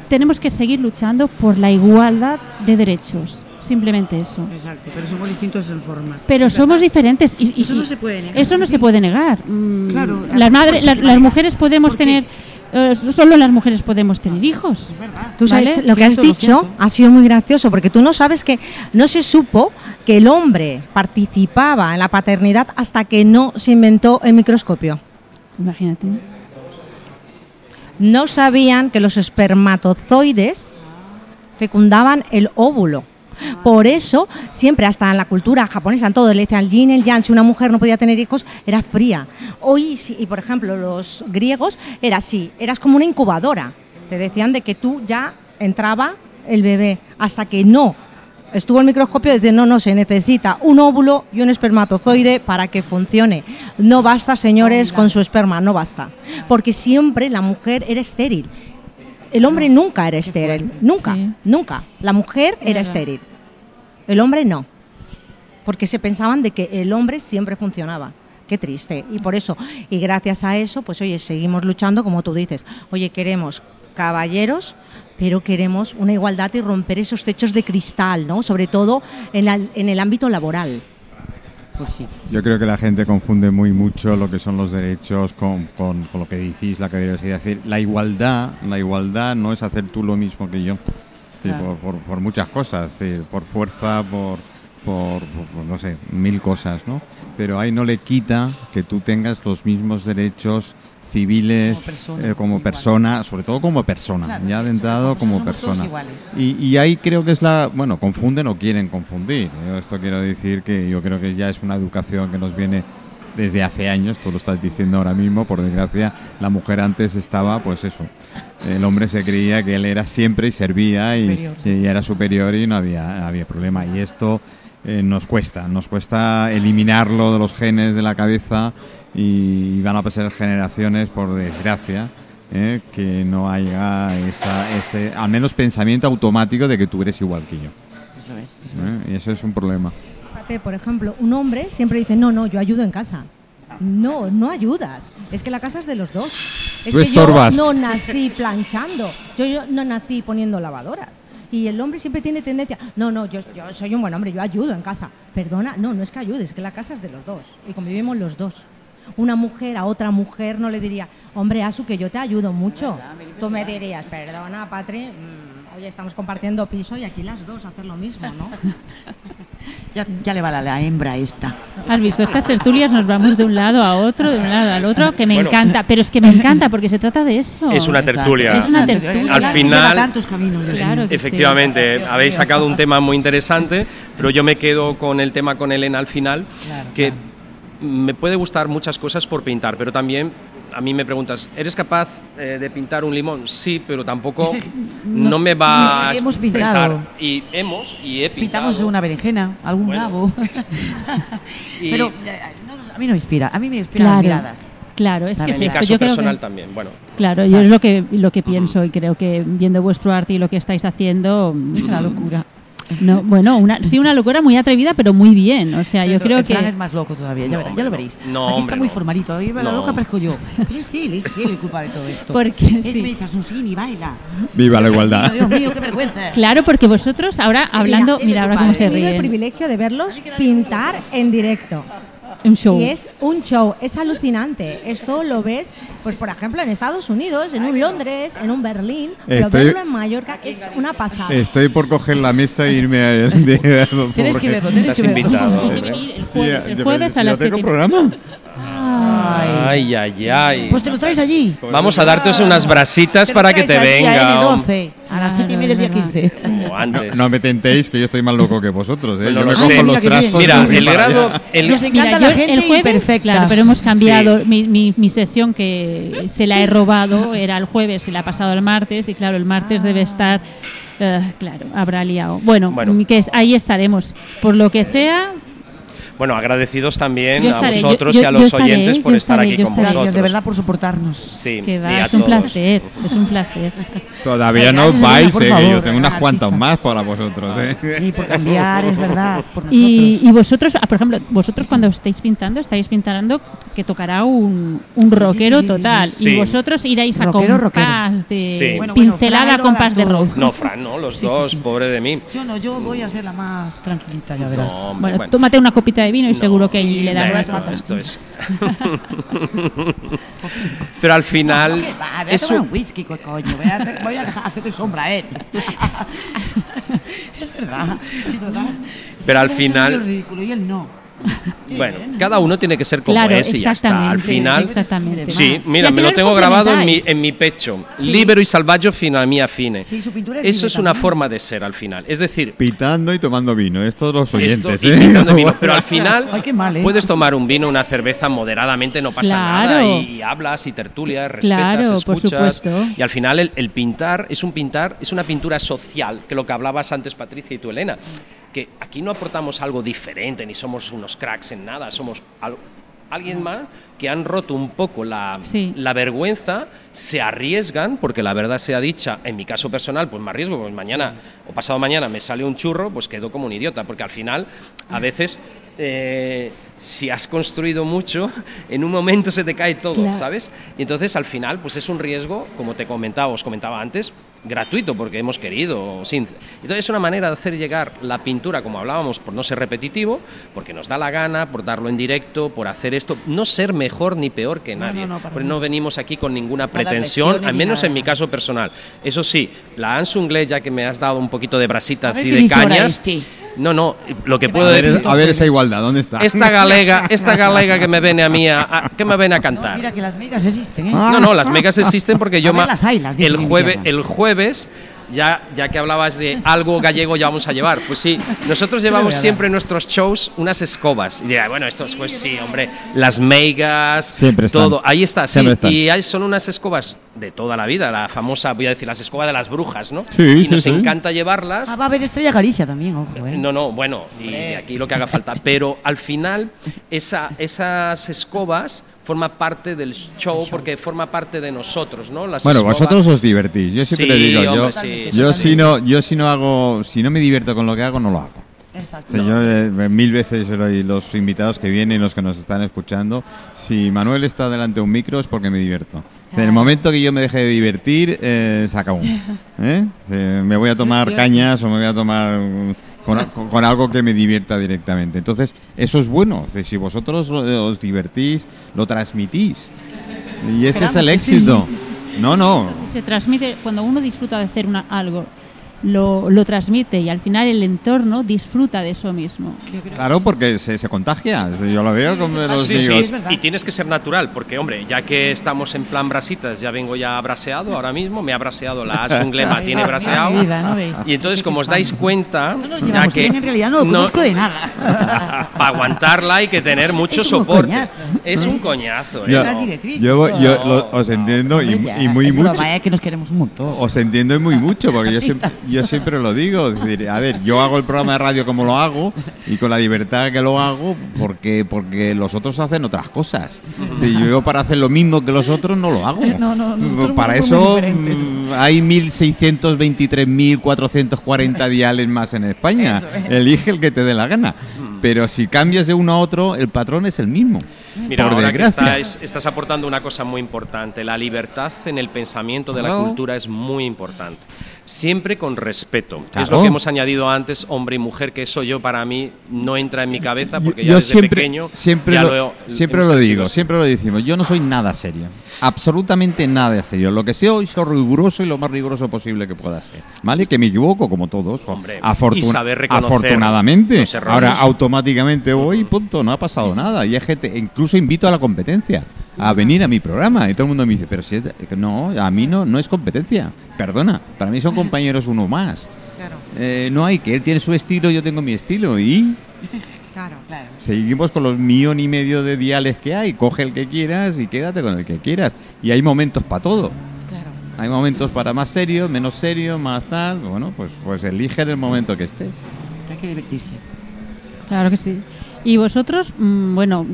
tenemos que seguir luchando por la igualdad de derechos. Simplemente eso. Exacto, pero somos distintos en formas. Pero somos diferentes y, y- Eso no se puede negar. Eso no se puede negar. Mm, Claro, las, madres, las, mujeres podemos tener, eh, solo las mujeres podemos tener hijos. Tú sabes, ¿Vale? lo que has dicho ha sido muy gracioso porque tú no sabes que no se supo que el hombre participaba en la paternidad hasta que no se inventó el microscopio. Imagínate. No sabían que los espermatozoides fecundaban el óvulo. Por eso, siempre hasta en la cultura japonesa, en todo, le decían el yin, el yang, si una mujer no podía tener hijos, era fría. Hoy, sí, y por ejemplo, los griegos, era así, eras como una incubadora. Te decían de que tú ya entraba el bebé, hasta que no estuvo el microscopio y dice, no, no, se necesita un óvulo y un espermatozoide para que funcione. No basta, señores, con su esperma, no basta. Porque siempre la mujer era estéril. El hombre nunca era estéril, nunca, Sí. nunca. La mujer era estéril, el hombre no. Porque se pensaban de que el hombre siempre funcionaba. Qué triste. Y por eso, y gracias a eso, pues oye, seguimos luchando, como tú dices. Oye, queremos caballeros, pero queremos una igualdad y romper esos techos de cristal, ¿no? Sobre todo en, la- en el ámbito laboral. Pues sí. Yo creo que la gente confunde muy mucho lo que son los derechos con, con- lo que decís, la caballerosidad. Decir, la igualdad, la igualdad no es hacer tú lo mismo que yo. Claro. por, por- por muchas cosas, por fuerza, por, por, no sé, mil cosas, ¿no? Pero ahí no le quita que tú tengas los mismos derechos civiles Como persona, eh, como igual. persona, sobre todo como persona, Claro, ya de eso, entrado como persona. Y, y ahí creo que es la, bueno, confunden o quieren confundir. Yo esto quiero decir que yo creo que ya es una educación que nos viene desde hace años, tú lo estás diciendo ahora mismo, por desgracia, la mujer antes estaba, pues eso, el hombre se creía que él era siempre y servía y, era superior y no había, había problema. Y esto eh, nos cuesta, nos cuesta eliminarlo de los genes de la cabeza y van a pasar generaciones, por desgracia, eh, que no haya esa, ese, al menos pensamiento automático de que tú eres igual que yo. Eso es. eso es. ¿eh? Y eso es un problema. Por ejemplo, un hombre siempre dice, no, no, yo ayudo en casa. No, no ayudas. Es que la casa es de los dos. Es Tú que estorbas. yo no nací planchando. Yo, yo no nací poniendo lavadoras. Y el hombre siempre tiene tendencia, no, no, yo, yo soy un buen hombre, yo ayudo en casa. Perdona, no, no es que ayudes, es que la casa es de los dos. Y convivimos los dos. Una mujer a otra mujer no le diría, hombre, Asu, que yo te ayudo mucho. Tú me dirías, perdona, Patri, mm, oye, estamos compartiendo piso y aquí las dos hacer lo mismo, ¿no? Ya, ya le va la, la hembra esta. Has visto, estas tertulias nos vamos de un lado a otro, de un lado al otro, que me Bueno. encanta, pero es que me encanta porque se trata de eso. Es una tertulia. Es una tertulia. Al final- tantos caminos. Claro que sí. Efectivamente, habéis sacado un tema muy interesante, pero yo me quedo con el tema con Elena al final, Claro, que claro. me puede gustar muchas cosas por pintar, pero también a mí me preguntas, ¿eres capaz eh, de pintar un limón? Sí, pero tampoco no, me va a Hemos expresar. pintado. Y hemos y he pintado. Pintamos una berenjena, algún Bueno. nabo. Y- Pero eh, no, a mí no me inspira, a mí me inspiran las Claro, miradas. claro, es que es en mi esto. caso Yo creo personal que, también. Bueno, claro, yo es lo que lo que pienso y creo que viendo vuestro arte y lo que estáis haciendo, mm, La locura. No, bueno, una, sí una locura muy atrevida, pero muy bien. O sea, yo Sobre creo todo, que Fran es más loco todavía, ya, No, verá- ya lo veréis. No, Aquí hombre, está muy no. formalito, ahí la No. loca parezco yo. Pero es él, es él el culpable de todo esto. Porque es sí. me dice Asunción y baila. Viva la igualdad. Dios mío, qué vergüenza. Claro, porque vosotros ahora hablando, sí, mira ahora cómo se He tenido el ríen. privilegio de verlos pintar en directo. Un show. Y es un show, es alucinante. Esto lo ves, pues por ejemplo, en Estados Unidos, en un Londres, en un Berlín, pero Estoy- verlo en Mallorca es una pasada. Estoy por coger la mesa e irme a él. de- Tienes que verlo, tienes estás que verlo. invitado. El jueves, el yo- jueves a las tengo siete programa. Ay, ay, ay. Pues te lo traes allí. Vamos a darte unas brasitas Te para que te a venga. N12, a las 7 y media del día 15. Como antes. No me tentéis, que yo estoy más loco que vosotros. ¿eh? Pues no yo me sé. cojo Mira los trastos. Mira, el grado, el, Nos encanta Mira, la gente el jueves, imperfecta. claro, pero hemos cambiado Sí. mi, mi, mi sesión que se la he robado, era el jueves y la ha pasado el martes y claro, el martes debe estar, eh, claro, habrá liado. Bueno, Bueno. que es- ahí estaremos. Por lo que sea, bueno, agradecidos también Yo a estaré, vosotros yo- y a los estaré, oyentes por estar estaré, aquí con estaré. vosotros. Gracias de verdad por soportarnos. Sí, que y va, a es un todos. placer, es un placer. Todavía no gracias, vais, eh, que yo favor, tengo unas cuantas más para vosotros. ¿eh? Y por cambiar, es verdad. Por. Y, y vosotros, ah, por ejemplo, vosotros cuando estáis pintando, estáis pintando que tocará un, un rockero sí, sí, sí. total. Sí. Y vosotros iréis a Rockero, compás rockero. de Sí. Bueno, bueno, pincelada compás de rock. No, Fran, no, los Sí, sí, dos, sí. pobre de mí. Yo no, yo voy a ser la más tranquilita, ya verás. No, hombre, Bueno, bueno. tómate una copita de vino y No, seguro que sí, le da venga, más no, patas. Esto es. Pero al final. Voy a es tomar un, un whisky, co- coño. Voy a, hacer- voy a dejar hacerle sombra a él. es verdad. Sí, total. Pero al final- señor ridículo y él no. Bueno, cada uno tiene que ser como Claro, es y ya está. Al final exactamente. Sí, mira, me lo tengo grabado en mi, en mi pecho. Sí. Libero y salvaggio fino a mia fine. Sí, su pintura es Eso es una también. forma de ser al final. Es decir, Pitando y tomando vino. Estos los esto oyentes. y ¿eh? vino. Pero al final Ay, qué mal, ¿eh? puedes tomar un vino, una cerveza moderadamente, no pasa Claro. nada. Y, y hablas y tertulias, respetas, Claro, por escuchas. supuesto. Y al final el, el pintar es un pintar, es una pintura social, que lo que hablabas antes Patricia y tú Elena, que aquí no aportamos algo diferente, ni somos unos cracks en nada, somos al- alguien más que han roto un poco la, Sí. la vergüenza, se arriesgan, porque la verdad sea dicha, en mi caso personal, pues me arriesgo, pues mañana o pasado mañana me sale un churro, pues quedo como un idiota, porque al final, a veces, eh, si has construido mucho, en un momento se te cae todo, Claro. ¿sabes? Y entonces al final, pues es un riesgo, como te comentaba, os comentaba antes, gratuito, porque hemos querido. Sin... Entonces es una manera de hacer llegar la pintura, como hablábamos, por no ser repetitivo, porque nos da la gana, por darlo en directo, por hacer esto, no ser mejor ni peor que No, nadie. no, no, para porque no venimos aquí con ninguna pretensión, al menos en mi caso personal. Eso sí, la Ansungle, ya que me has dado un poquito de A brasitas ver y qué de cañas. este. No, no, lo que puedo A ver, decir. a ver esa igualdad, ¿dónde está? Esta galega, esta galega que me viene a mí a, a- que me viene a cantar. No, mira que las megas existen, ¿eh? No, no, las megas existen porque yo A ver, las hay, las el jueves, el jueves ya, ya que hablabas de algo gallego ya vamos a llevar. Pues sí, nosotros llevamos siempre en nuestros shows unas escobas. Y dirá, bueno, esto es, pues sí, hombre, las meigas, Siempre están. todo. Ahí está, sí. Están. Y hay, son unas escobas de toda la vida, la famosa, voy a decir, las escobas de las brujas, ¿no? Sí, y sí, nos sí. encanta llevarlas. Ah, va a haber Estrella Galicia también, ojo, ¿eh? No, no, bueno, y de aquí lo que haga falta. Pero al final, esa, esas escobas forma parte del show porque forma parte de nosotros, ¿no? Las Bueno, escobas- vosotros os divertís. Yo siempre Sí, le digo, yo, hombre, sí, yo sí. si no, yo si no hago, si no me divierto con lo que hago, no lo hago. Exacto. Sí, yo eh, mil veces los invitados que vienen, los que nos están escuchando, si Manuel está delante de un micro es porque me divierto. En el momento que yo me deje de divertir, eh, se acabó. ¿Eh? Eh, me voy a tomar cañas o me voy a tomar con, con- con algo que me divierta directamente. Entonces, eso es bueno. Si vosotros lo- os divertís, lo transmitís. Y ese es el sí. éxito. No, no. Si se transmite, cuando uno disfruta de hacer una, algo, lo, lo transmite y al final el entorno disfruta de eso mismo. Yo Claro, porque se, se contagia. Yo lo veo con los Sí, amigos. sí, y tienes que ser natural, porque hombre, ya que estamos en plan brasitas, ya vengo ya braseado ahora mismo, me ha braseado la Asunglema, tiene braseado. Mi vida, ¿no veis? Y entonces, como os dais cuenta, No nos ya llevamos que bien, en realidad no lo conozco de nada. para aguantarla hay que tener mucho Es un soporte. coñazo. Es un coñazo, ¿eh? Yo, todo. yo lo- os entiendo y, Hombre, ya, y muy es mucho. ¿eh? que nos queremos un montón. Os entiendo y muy mucho, porque yo siempre, yo siempre lo digo. Es decir, a ver, yo hago el programa de radio como lo hago y con la libertad que lo hago, porque porque los otros hacen otras cosas. Y yo para hacer lo mismo que los otros no lo hago. No, no, para eso mm, hay 1.623.440 diales más en España. Es. Elige el que te dé la gana. Pero si cambias de uno a otro, el patrón es el mismo. Mira, por ahora desgracia. que estás, estás aportando una cosa muy importante. La libertad en el pensamiento de la cultura es muy importante. Siempre con respeto. Es lo que hemos añadido antes, hombre y mujer, que eso yo para mí no entra en mi cabeza porque ya desde siempre, pequeño siempre ya lo, siempre lo digo, así. siempre lo decimos. Yo no soy nada serio, absolutamente nada serio. Lo que soy, soy riguroso y lo más riguroso posible que pueda ser. ¿Vale? Que me equivoco como todos. Hombre, Afortun- y saber afortunadamente. Ahora automáticamente voy y punto, no ha pasado nada. Y hay gente, incluso invito a la competencia. A venir a mi programa. Y todo el mundo me dice, pero si es no, a mí no, no es competencia. Perdona, para mí son compañeros uno más. Claro, Eh, no hay que él tiene su estilo, yo tengo mi estilo. Y claro. Claro. seguimos con los millón y medio de diales que hay. Coge el que quieras y quédate con el que quieras. Y hay momentos para todo. Claro. Hay momentos para más serio, menos serio, más tal. Bueno, pues, pues elige en el momento que estés. Hay que divertirse. Claro que sí. Y vosotros, mm, bueno,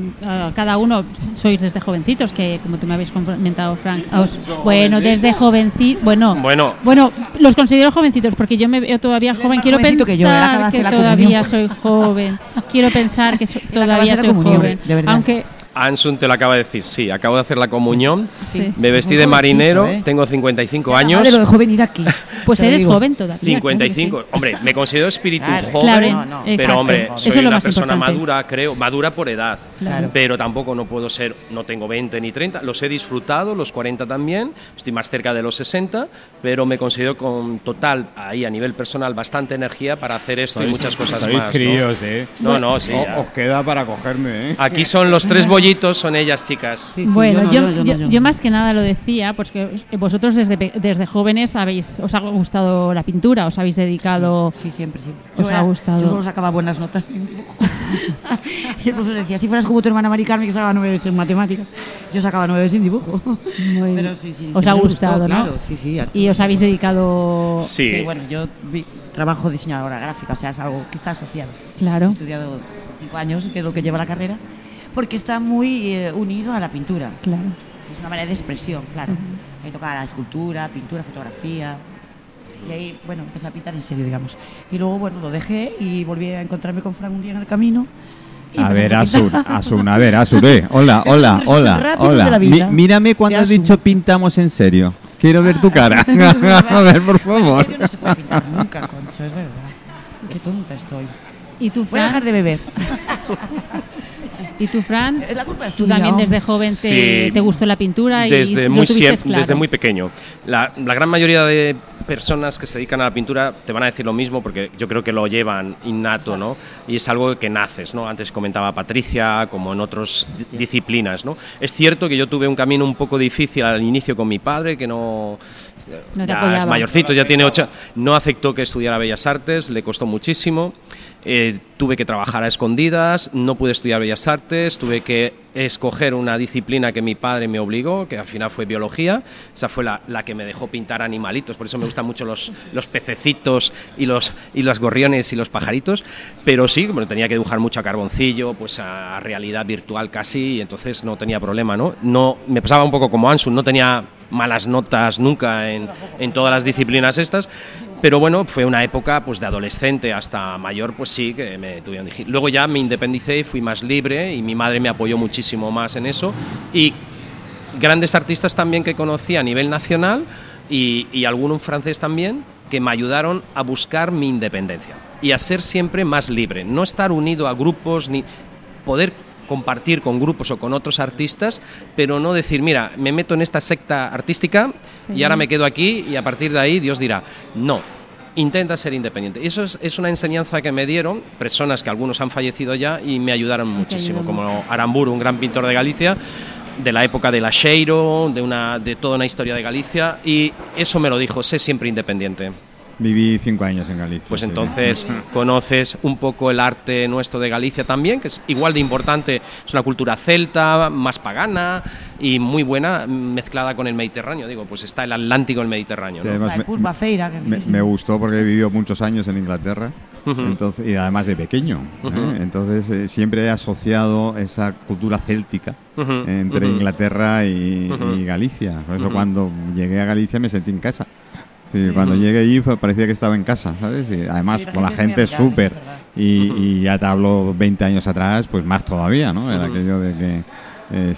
cada uno sois desde jovencitos, que como tú me habéis comentado, Frank. os- bueno, desde jovencitos. Bueno, Bueno. bueno, los considero jovencitos porque yo me veo todavía joven. Quiero jovencito pensar que yo, que, todavía comunión. soy joven. Quiero pensar que so- todavía soy comunión, joven. de verdad. Aunque Ansun te lo acaba de decir, sí, acabo de hacer la comunión, Sí. me vestí de jovencito, marinero, ¿eh? tengo 55 La años. madre lo dejó venir aquí. pues eres digo. joven todavía. 55. Hombre, me considero espíritu Claro, joven, claro, no, no. pero exacto. hombre, Eso soy es lo una persona importante. madura, creo, madura por edad. Claro. Pero tampoco no puedo ser, no tengo 20 ni 30, los he disfrutado, los 40 también, estoy más cerca de los 60, pero me considero con total, ahí a nivel personal, bastante energía para hacer esto y muchas cosas Sois más. ¿no? críos, ¿eh? No, no, sí. O- os queda para cogerme, ¿eh? Aquí son los tres bollitos, son ellas, chicas. Sí, sí, bueno, no, yo, no, yo- no, yo más que nada lo decía, pues que vosotros desde, desde jóvenes habéis, os ha gustado la pintura, os habéis dedicado. Sí, siempre, siempre. ¿Os Yo ha era- gustado? Yo solo sacaba buenas notas en dibujo. y el profesor decía, si fueras como tu hermana Mari Carmen, que sacaba nueve en matemáticas, yo sacaba nueve en dibujo. Muy- Pero sí, sí. os ha me gustó, gustado, ¿no? Claro, sí, sí. harto. Y os habéis dedicado. Sí. Sí, bueno, yo vi- trabajo diseñadora gráfica, o sea, es algo que está asociado. Claro. He estudiado cinco años, que es lo que lleva la carrera, porque está muy eh, unido a la pintura. Claro. Es una manera de expresión, claro. Ahí tocaba la escultura, pintura, fotografía. Y ahí, bueno, empecé a pintar en serio, digamos. Y luego, bueno, lo dejé y volví a encontrarme con Frank un día en el camino. A ver, pintar. Asun, a ver, Asun, eh. Hola, hola, hola, hola. Mi- mírame cuando has dicho pintamos en serio. Quiero ver tu cara. A ver, por Bueno, favor. En serio no se puede pintar nunca, concho, es verdad. Qué tonta estoy. ¿Y tú, Voy a dejar de beber. ¿Y tú, Fran? Es la culpa es Tú tuya, también desde joven te, Sí. te gustó la pintura y desde muy claro. desde muy pequeño. La, la gran mayoría de personas que se dedican a la pintura te van a decir lo mismo porque yo creo que lo llevan innato, ¿no? Y es algo que naces, ¿no? Antes comentaba Patricia, como en otras di- disciplinas, ¿no? Es cierto que yo tuve un camino un poco difícil al inicio con mi padre, que no No te ya apoyaba. es mayorcito, ya tiene ocho, no aceptó que estudiara Bellas Artes, le costó muchísimo. Eh, tuve que trabajar a escondidas, no pude estudiar Bellas Artes, tuve que escoger una disciplina que mi padre me obligó, que al final fue biología. Esa fue la, la que me dejó pintar animalitos, por eso me gustan mucho los, los pececitos y los, y los gorriones y los pajaritos. Pero sí, como tenía que dibujar mucho a carboncillo, pues a realidad virtual casi, y entonces no tenía problema, ¿no? no me pasaba un poco como Ansun, no tenía malas notas nunca en, en todas las disciplinas estas. Pero bueno, fue una época pues de adolescente hasta mayor, pues sí, que me tuvieron que dirigir. Luego ya me independicé y fui más libre y mi madre me apoyó muchísimo más en eso. Y grandes artistas también que conocí a nivel nacional y, y alguno francés también que me ayudaron a buscar mi independencia y a ser siempre más libre, no estar unido a grupos ni poder compartir con grupos o con otros artistas, pero no decir, mira, me meto en esta secta artística Sí. y ahora me quedo aquí y a partir de ahí Dios dirá, no, intenta ser independiente. Y eso es, es una enseñanza que me dieron personas que algunos han fallecido ya y me ayudaron muchísimo, como Aramburu, un gran pintor de Galicia, de la época de la Sheiro, de, una, de toda una historia de Galicia, y eso me lo dijo, sé siempre independiente. Viví cinco años en Galicia. Pues sí. entonces conoces un poco el arte nuestro de Galicia también, que es igual de importante, es una cultura celta, más pagana y muy buena, mezclada con el Mediterráneo. Digo, pues está el Atlántico el Mediterráneo. Sí, ¿no? además me- pulpa feira, que Me, gustó porque he vivido muchos años en Inglaterra entonces, y además de pequeño. ¿eh? Entonces eh, siempre he asociado esa cultura céltica entre. Inglaterra y, Galicia. Por eso cuando llegué a Galicia me sentí en casa. Sí, Cuando llegué allí parecía que estaba en casa, ¿sabes? Y además Sí, la con la gente súper. Y, ya te hablo 20 años atrás, pues más todavía, ¿no? Era aquello de que eh,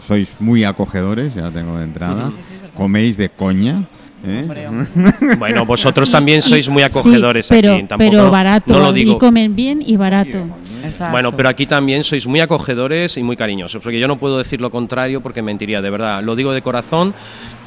sois muy acogedores, ya lo tengo de entrada. Sí, sí, sí, es verdad. Coméis de coña. ¿Eh? Bueno, vosotros también Y- sois muy sí, acogedores pero, aquí. Tampoco, pero barato. No lo digo. Y comen bien y barato. Exacto. Bueno, pero aquí también sois muy acogedores y muy cariñosos, porque yo no puedo decir lo contrario porque mentiría, de verdad. Lo digo de corazón.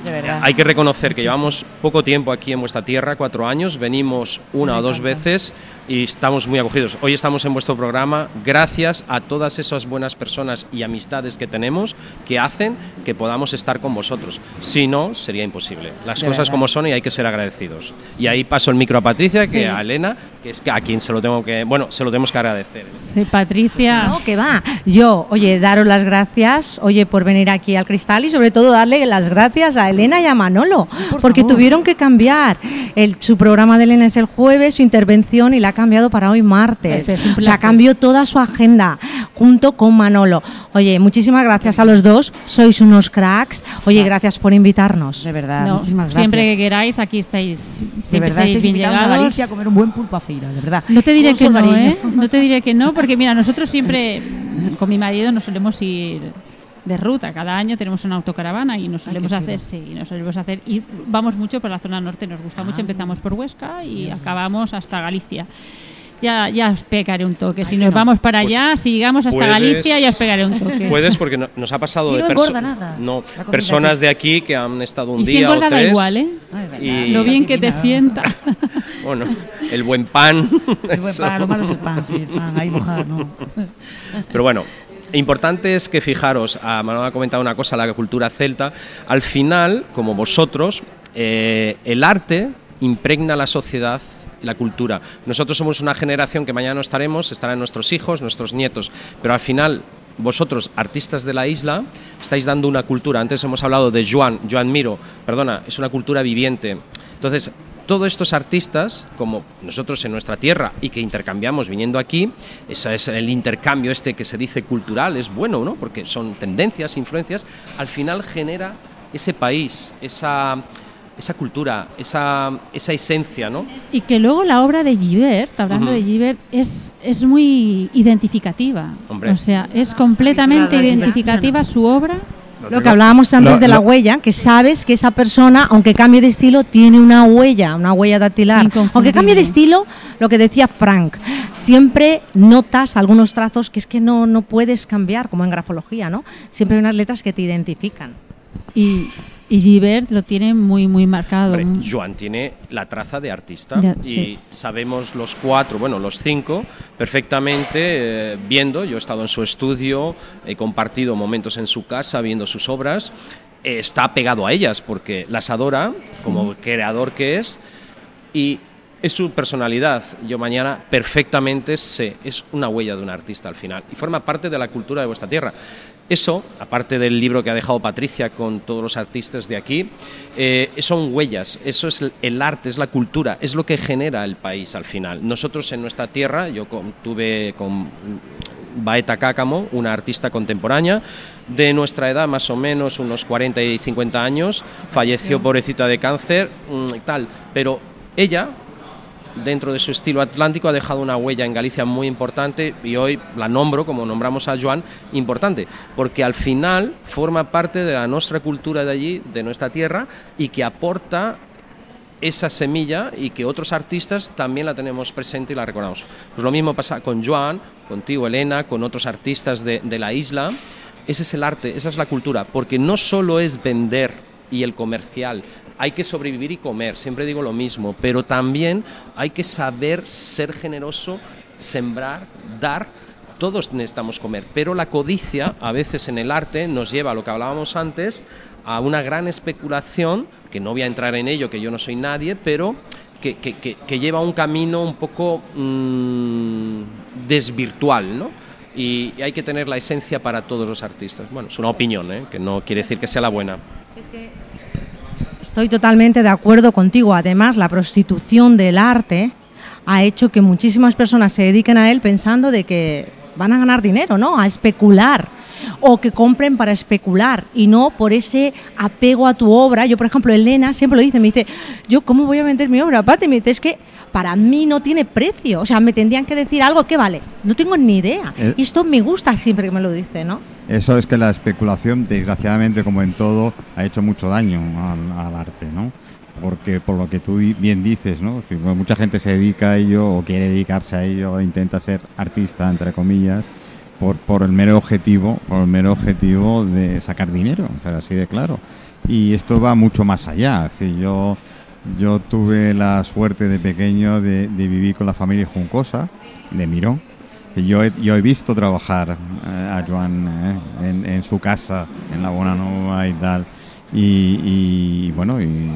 De verdad. Hay que reconocer que llevamos poco tiempo aquí en vuestra tierra, cuatro años, venimos una Me o dos encanta. veces y estamos muy acogidos. Hoy estamos en vuestro programa gracias a todas esas buenas personas y amistades que tenemos que hacen que podamos estar con vosotros. Si no, sería imposible. Las De cosas como son y hay que ser agradecidos. Y ahí paso el micro a Patricia, que Sí. a Elena, que es a quien se lo tengo que, bueno, se lo tenemos que agradecer. Sí, Patricia. No, que va. Yo, oye, daros las gracias, oye, por venir aquí al Cristal y sobre todo darle las gracias a Elena y a Manolo, por porque favor. tuvieron que cambiar. El, su programa de Elena es el jueves, su intervención y la ha cambiado para hoy martes. Es o sea, cambió toda su agenda junto con Manolo. Oye, muchísimas gracias a los dos, sois unos cracks. Oye, gracias por invitarnos. De verdad, No, muchísimas gracias. siempre que queráis, aquí estáis. de Siempre verdad, estáis bien invitados a llegados. Galicia a comer un buen pulpo a feira, de verdad. No te diré Con que no. ¿eh? No te diré que no, porque mira, nosotros siempre con mi marido nos solemos ir de ruta. Cada año tenemos una autocaravana y nos solemos hacer, sí, nos solemos hacer y vamos mucho por la zona norte, nos gusta mucho. Ah. Empezamos por Huesca y acabamos hasta Galicia. Ya, ya os pegaré un toque. Si Ay, nos no. vamos para Pues allá, si llegamos hasta puedes- Galicia, ya os pegaré un toque. Puedes porque no- nos ha pasado Y de no perso- nada, no, personas de aquí que han estado un Y si día o engorda da tres. igual, ¿eh? Ay, verdad. Y- Lo bien que te sienta. Bueno, el buen pan. El buen pan, lo malo es el pan, sí, el pan ahí mojado, no. Pero bueno, importante es que fijaros, a Manuel ha comentado una cosa, la cultura celta, al final, como vosotros, eh, el arte impregna la sociedad la cultura. Nosotros somos una generación que mañana no estaremos, estarán nuestros hijos, nuestros nietos, pero al final vosotros, artistas de la isla, estáis dando una cultura. Antes hemos hablado de Joan, Joan Miro, perdona, es una cultura viviente. Entonces, todos estos artistas, como nosotros en nuestra tierra y que intercambiamos viniendo aquí, ese es el intercambio este que se dice cultural, es bueno, ¿no? Porque son tendencias, influencias, al final genera ese país, esa, esa cultura, esa, esa esencia, ¿no? Y que luego la obra de Givert, hablando Ujú. de Givert, es, es muy identificativa. Hombre. O sea, es completamente Claro, identificativa su obra. Lo que hablábamos antes Lo- de la lo- huella, que sabes que esa persona, aunque cambie de estilo, tiene una huella, una huella dactilar. Aunque cambie de estilo, lo que decía Frank, siempre notas algunos trazos que es que no, no puedes cambiar, como en grafología, ¿no? Siempre hay unas letras que te identifican. Y, y Givert lo tiene muy, muy marcado. Hombre, Joan tiene la traza de artista y sí. sabemos los cuatro, bueno, los cinco, perfectamente eh, viendo. Yo he estado en su estudio, he compartido momentos en su casa viendo sus obras. eh, está pegado a ellas porque las adora como creador que es y es su personalidad. Yo mañana perfectamente sé, es una huella de un artista al final y forma parte de la cultura de vuestra tierra. Eso, aparte del libro que ha dejado Patricia con todos los artistas de aquí, eh, son huellas, eso es el- arte, es la cultura, es lo que genera el país al final. Nosotros en nuestra tierra, yo con- tuve con Baeta Cácamo, una artista contemporánea de nuestra edad, más o menos unos 40 y 50 años, falleció pobrecita de cáncer mm, tal, pero ella dentro de su estilo atlántico ha dejado una huella en Galicia muy importante y hoy la nombro, como nombramos a Joan, importante, porque al final forma parte de la nuestra cultura de allí, de nuestra tierra, y que aporta esa semilla y que otros artistas también la tenemos presente y la recordamos. Pues lo mismo pasa con Joan, contigo Elena, con otros artistas de, de la isla. Ese es el arte, esa es la cultura, porque no solo es vender y el comercial, hay que sobrevivir y comer, siempre digo lo mismo, pero también hay que saber ser generoso, sembrar, dar. Todos necesitamos comer, pero la codicia a veces en el arte nos lleva a lo que hablábamos antes, a una gran especulación, que no voy a entrar en ello, que yo no soy nadie, pero que, que- que- que lleva un camino un poco mm, desvirtual, ¿no? Y, hay que tener la esencia para todos los artistas. Bueno, es una opinión, ¿eh? que no quiere decir que sea la buena. Estoy totalmente de acuerdo contigo. Además, la prostitución del arte ha hecho que muchísimas personas se dediquen a él pensando de que van a ganar dinero, ¿no? A especular o que compren para especular y no por ese apego a tu obra. Yo, por ejemplo, Elena siempre lo dice, me dice, yo cómo voy a vender mi obra, Pati, me dice, es que para mí no tiene precio, o sea, me tendrían que decir algo que vale, no tengo ni idea. Eh. Y esto me gusta siempre que me lo dice, ¿no? Eso es que la especulación, desgraciadamente, como en todo, ha hecho mucho daño al, arte, ¿no? porque por lo que tú bien dices, ¿no? Mucha gente se dedica a ello o quiere dedicarse a ello intenta ser artista, entre comillas, por, por el mero objetivo, por el mero objetivo de sacar dinero, pero así de claro. Y esto va mucho más allá. Es yo, yo tuve la suerte de pequeño de, de vivir con la familia Juncosa, de Mirón. Yo he, yo he visto trabajar eh, a Joan eh, en, su casa, en la Bonanova y tal. Y, y, bueno, y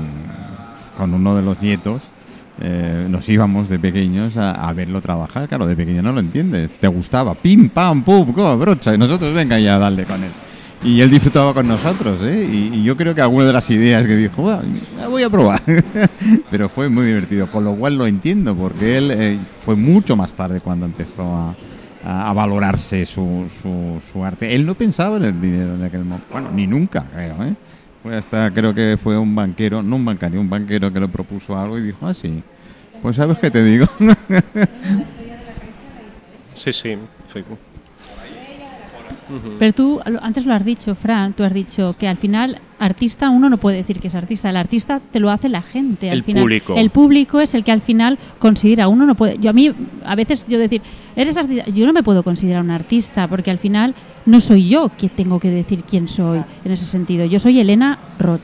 con uno de los nietos eh, nos íbamos de pequeños a, a verlo trabajar. Claro, de pequeño no lo entiendes. Te gustaba, pim, pam, pum, go, brocha. Y nosotros venga ya a darle con él. Y él disfrutaba con nosotros, ¿eh? Y, y yo creo que alguna de las ideas que dijo, "Bueno, la voy a probar. Pero fue muy divertido, con lo cual lo entiendo, porque él eh, fue mucho más tarde cuando empezó a, a- a valorarse su, su, su arte. Él no pensaba en el dinero en aquel momento. Bueno, ni nunca, creo, ¿eh? Hasta, creo que fue un banquero, no un bancario, un banquero que le propuso algo y dijo, ah, sí. Pues sabes qué te digo. Sí, sí. Sí. Pero tú antes lo has dicho, Fran, tú has dicho que al final artista uno no puede decir que es artista, el artista te lo hace la gente. Al El final, público. El público es el que al final considera, uno no puede, yo a mí a veces yo decir, eres artista, yo no me puedo considerar un artista porque al final no soy yo quien tengo que decir quién soy en ese sentido. Yo soy Elena Roch.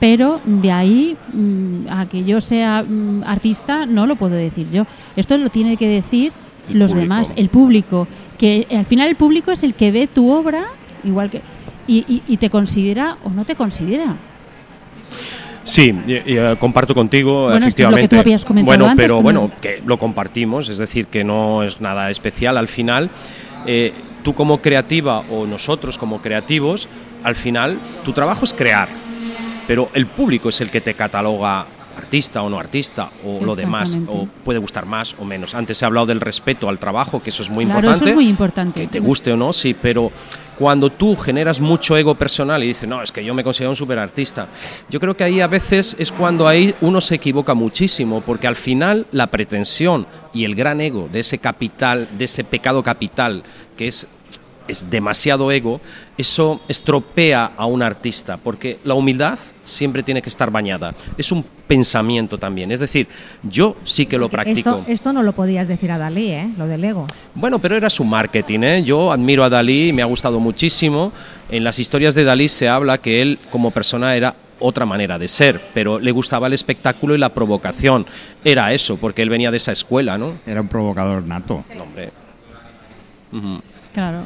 Pero de ahí mm, a que yo sea mm, artista no lo puedo decir yo. Esto lo tiene que decir El los público. demás, el público, que al final el público es el que ve tu obra, igual que y, y- y te considera o no te considera. Sí, y- y, eh, comparto contigo, Bueno, esto es lo que efectivamente. tú habías comentado bueno, antes, pero bueno, no- que lo compartimos, es decir, que no es nada especial. Al final, eh, tú como creativa o nosotros como creativos, al final, tu trabajo es crear, pero el público es el que te cataloga artista o no artista o lo demás, o puede gustar más o menos. Antes ha hablado del respeto al trabajo, que eso es muy claro, importante. eso es muy importante. Que te guste o no, sí, pero cuando tú generas mucho ego personal y dices, no, es que yo me considero un superartista, yo creo que ahí a veces es cuando ahí uno se equivoca muchísimo, porque al final la pretensión y el gran ego de ese capital, de ese pecado capital, que es es demasiado ego, eso estropea a un artista, porque la humildad siempre tiene que estar bañada. Es un pensamiento también, es decir, yo sí que lo practico. Esto, esto no lo podías decir a Dalí, ¿eh? Lo del ego. Bueno, pero era su marketing, ¿eh? Yo admiro a Dalí, me ha gustado muchísimo. En las historias de Dalí se habla que él como persona era otra manera de ser, pero le gustaba el espectáculo y la provocación. Era eso, porque él venía de esa escuela, ¿no? Era un provocador nato. No, hombre. Claro.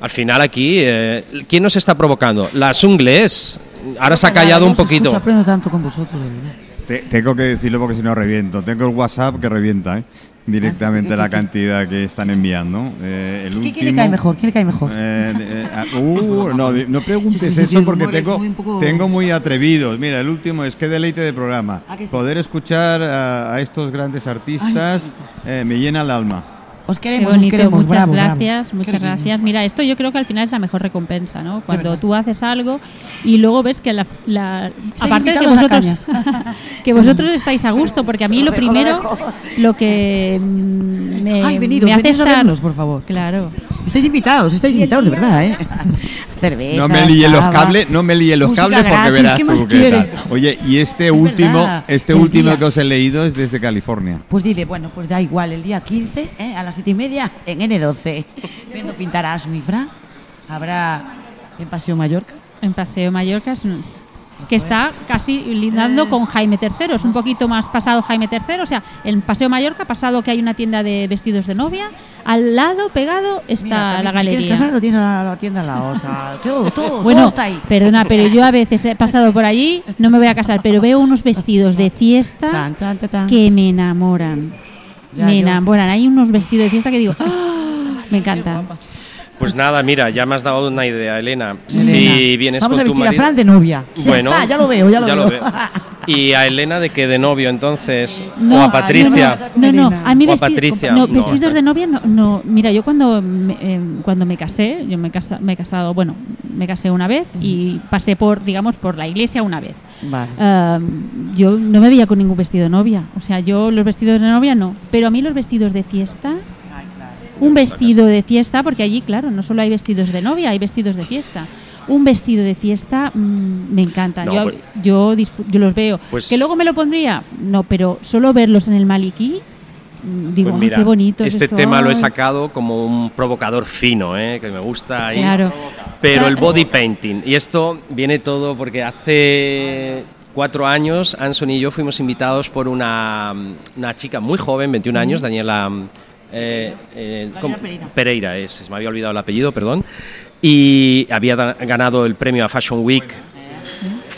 Al final aquí, eh, ¿quién nos está provocando? Las ungles. Ahora se ha callado un poquito. aprendo tanto con vosotros. Te- tengo que decirlo porque si no reviento. Tengo el WhatsApp que revienta, ¿eh? Directamente ¿qué- la qué- cantidad que están enviando. Eh, el ¿Qué- ¿Quién le último- cae mejor? ¿Quién le cae mejor? Eh, eh, ah, uh, no, no preguntes eso porque tengo, tengo muy atrevidos. Mira, el último es que deleite de programa. Poder escuchar a, a estos grandes artistas eh, me llena el alma. Os queremos, os queremos. muchas bravo, bravo. gracias, muchas gracias. Mira, esto yo creo que al final es la mejor recompensa, ¿no? Cuando tú haces algo y luego ves que la, la- aparte de que vosotros que vosotros estáis a gusto, porque a mí lo primero lo que mm, me, Ay, venidos, me hace venid a estar vernos, por favor. Claro. Estáis invitados, estáis invitados, de verdad, ¿eh? Cerveza. No me líe los cables, no me líe los cables porque gratis, verás ¿qué tú más qué tal. Oye, y este Es último, verdad. este El último día- que os he leído es desde California. Pues dile, bueno, pues da igual, el día 15, ¿eh? a las 7 y media, en N12. Viendo pintar a Asu y Fra. Habrá en Paseo Mallorca. En Paseo Mallorca es un- que está casi lindando con Jaime III, es un poquito más pasado Jaime III, o sea, en Paseo Mallorca pasado que hay una tienda de vestidos de novia, al lado pegado está Mira, la si galería. quieres casar, lo tiene la, la tienda al lado. O sea, todo, todo, Bueno, todo está ahí. perdona, pero yo a veces he pasado por allí, no me voy a casar, pero veo unos vestidos de fiesta Chan, chan, chan, chan. que me enamoran. Ya, me yo- enamoran. Hay unos vestidos de fiesta que digo, ¡ah! me encanta. Pues nada, mira, ya me has dado una idea, Elena. Si vienes Vamos con a tu vestir a marido- Fran de novia. Ya Bueno, está, ya lo veo, ya lo veo. Y a Elena de que de novio entonces, No, o a Patricia. No, no, a mí O a vesti- Patricia, no, vestidos de novia no, no. Mira, yo cuando me, eh, cuando me casé, yo me, casa- me he casado, bueno, me casé una vez y pasé por, digamos, por la iglesia una vez. Vale. Yo no me veía con ningún vestido de novia. O sea, yo los vestidos de novia no. Pero a mí los vestidos de fiesta, un vestido de fiesta, porque allí, claro, no solo hay vestidos de novia, hay vestidos de fiesta. un vestido de fiesta mm, me encanta. No, yo, pues- yo, los veo. Pues- ¿Que luego me lo pondría? No, pero solo verlos en el Maliki, mm, digo, Pues "Ay, mira, qué bonito. Este tema lo he sacado como un provocador fino, ¿eh? que me gusta ahí. Claro. Pero el body painting, y esto viene todo porque hace cuatro años Anson y yo fuimos invitados por una, una chica muy joven, 21 años, Daniela eh, eh, ¿cómo? Pereira, es, se me había olvidado el apellido, perdón, y había ganado el premio a Fashion Week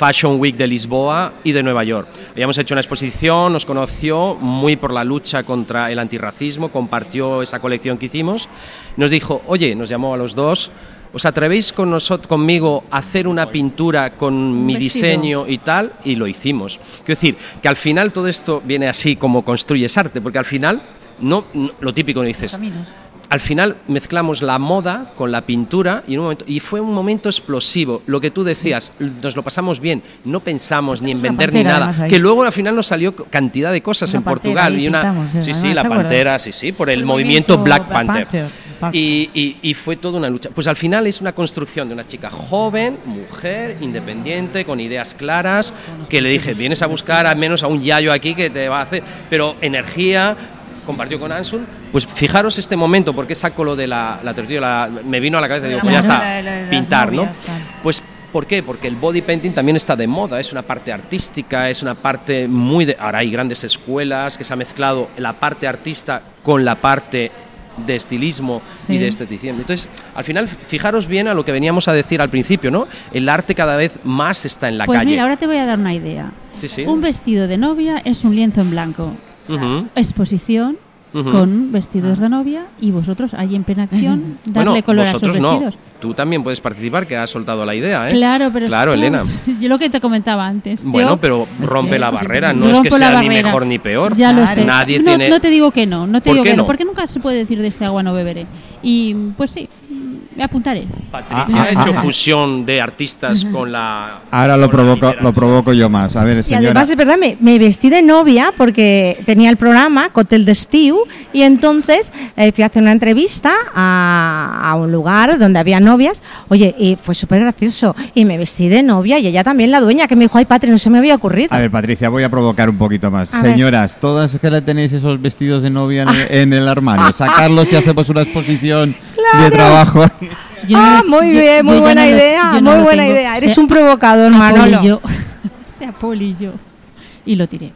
Fashion Week de Lisboa y de Nueva York. Habíamos hecho una exposición, nos conoció muy por la lucha contra el antirracismo, compartió esa colección que hicimos, nos dijo, oye, nos llamó a los dos, ¿os atrevéis con nosotros, conmigo a hacer una pintura con mi diseño y tal? Y lo hicimos. Quiero decir, que al final todo esto viene así como construyes arte, porque al final, no, no- lo típico, no dices, Caminos. al final mezclamos la moda con la pintura y, en un momento, y fue un momento explosivo. Lo que tú decías, nos lo pasamos bien, no pensamos ni en vender ni nada. Que luego al final nos salió cantidad de cosas Una en Portugal. y una, pintamos, eh, sí, sí, la pantera, sí, sí, por el, El movimiento, movimiento Black Panther. Panther, exacto. Y, y- y fue toda una lucha. Pues al final es una construcción de una chica joven, mujer, independiente, con ideas claras, que le dije, vienes a buscar al menos a un yayo aquí que te va a hacer, pero energía, compartió con Ansun, pues fijaros este momento, porque saco lo de la, la tertulia, me vino a la cabeza y digo, pues ya está, pintar, ¿no? Pues ¿Por qué? Porque el body painting también está de moda, es una parte artística, es una parte muy de... Ahora hay grandes escuelas que se ha mezclado la parte artista con la parte de estilismo y de esteticismo. Entonces, al final, fijaros bien a lo que veníamos a decir al principio, ¿no? El arte cada vez más está en la pues calle. mira, ahora te voy a dar una idea. Sí, sí. Un vestido de novia es un lienzo en blanco. Exposición con vestidos de novia y vosotros ahí en plena acción darle Bueno, color a no. vestidos. Tú también puedes participar, que has soltado la idea, ¿eh? Claro, pero Claro, somos- Elena. Yo lo que te comentaba antes. Bueno, yo- pero es rompe que- la barrera, no es que sea ni mejor ni peor. Ya lo sé. Nadie no, tiene- no te digo que no, no te ¿Por digo qué que no? no? porque nunca se puede decir de este agua no beberé. Y pues sí, me apuntaré. Patricia Ah, ha ah, hecho ah, ah. fusión de artistas con la. Ahora lo con la provoco, lo provoco yo más. A ver, Y señora. además es verdad, me, me vestí de novia porque tenía el programa Cotel de Estiu y entonces eh, fui a hacer una entrevista a, a un lugar donde había novias. Oye, y fue súper gracioso. Y me vestí de novia y ella también, la dueña, que me dijo, ay, Patri, no se me había ocurrido. A ver, Patricia, voy a provocar un poquito más. A ver. Señoras, todas que le tenéis esos vestidos de novia en el, en el armario, sacarlos y hacemos una exposición de trabajo. Yo no ah, lo- muy yo- bien, yo muy buena no lo- idea, yo no muy lo buena tengo. idea. Eres Se- un provocador, Manolo. apolilló. Se apolilló. Y lo tiré.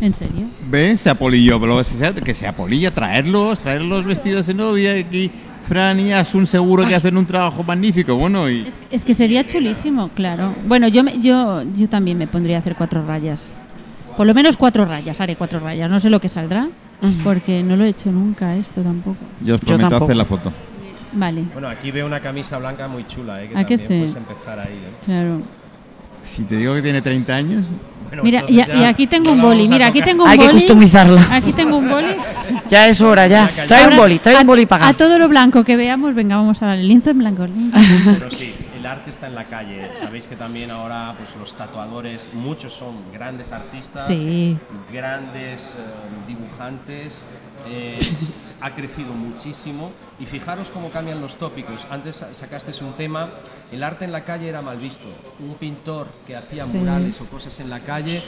¿En serio? ¿Ves? Se apolilló, pero que se, apolilla, traerlos, traer los vestidos de novia. Aquí Fran y Asun seguro que hacen un trabajo magnífico. Bueno, y Es, es que sería chulísimo, claro. Bueno, yo, me- yo, yo también me pondría a hacer cuatro rayas. Por lo menos cuatro rayas, haré cuatro rayas. No sé lo que saldrá, porque no lo he hecho nunca esto tampoco. yo os prometo tampoco. hacer la foto. Vale, Bueno, aquí veo una camisa blanca muy chula, ¿eh? Que ¿A que también sí? puedes empezar ahí. ¿eh? claro. Si te digo que tiene 30 años, Bueno, Mira, y, y aquí tengo un boli. a Mira, aquí tengo un Hay que boli. customizarla. Aquí tengo un boli. Ya es hora, ya. Trae un boli, trae un boli a, para a todo lo blanco que veamos, venga, vamos a darle lienzo en blanco. lienzo en blanco. Pero sí, arte está en la calle. Sabéis que también ahora pues, los tatuadores, muchos son grandes artistas, Sí. grandes eh, dibujantes. eh, ha crecido muchísimo y fijaros cómo cambian los tópicos. Antes sa- sacaste un tema, el arte en la calle era mal visto. Un pintor que hacía Sí. murales o cosas en la calle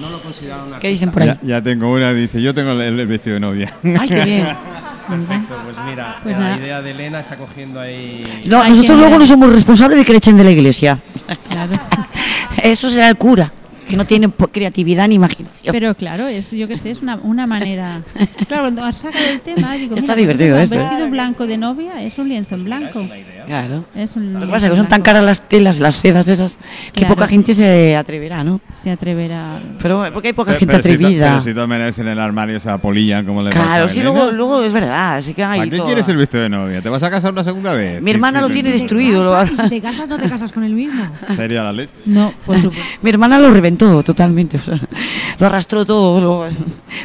no lo consideraban una ¿Qué dicen por ahí? ya, ya tengo una, dice, yo tengo el, el vestido de novia. Ay, qué bien. Perfecto, pues mira, Pues la nada. idea de Elena está cogiendo ahí... No, Ay, nosotros luego no somos responsables de que le echen de la iglesia. Claro. Eso será el cura, que no tiene po- creatividad ni imaginación. Pero claro, es, yo qué sé, es una, una manera. Claro, cuando has sacado el tema, digo, Está mira, divertido un esto, ¿eh? vestido blanco de novia es un lienzo en blanco. Claro. Es un Lo que pasa es que son tan caras las telas, las sedas esas, que Claro. poca gente se atreverá, ¿no? Se atreverá. Pero bueno, porque hay poca Pero- gente pero si atrevida. pero si maneras en el armario se apolillan como le claro, a sí, luego, luego es verdad, así que hay ¿Para qué todo. quieres el vestido de novia? ¿Te vas a casar una segunda vez? Mi hermana lo tiene sí. destruido. lo- Y si te casas, no te casas con el mismo. Sería la leche. No, por supuesto. Mi hermana lo reventó totalmente, lo arrastró todo. lo-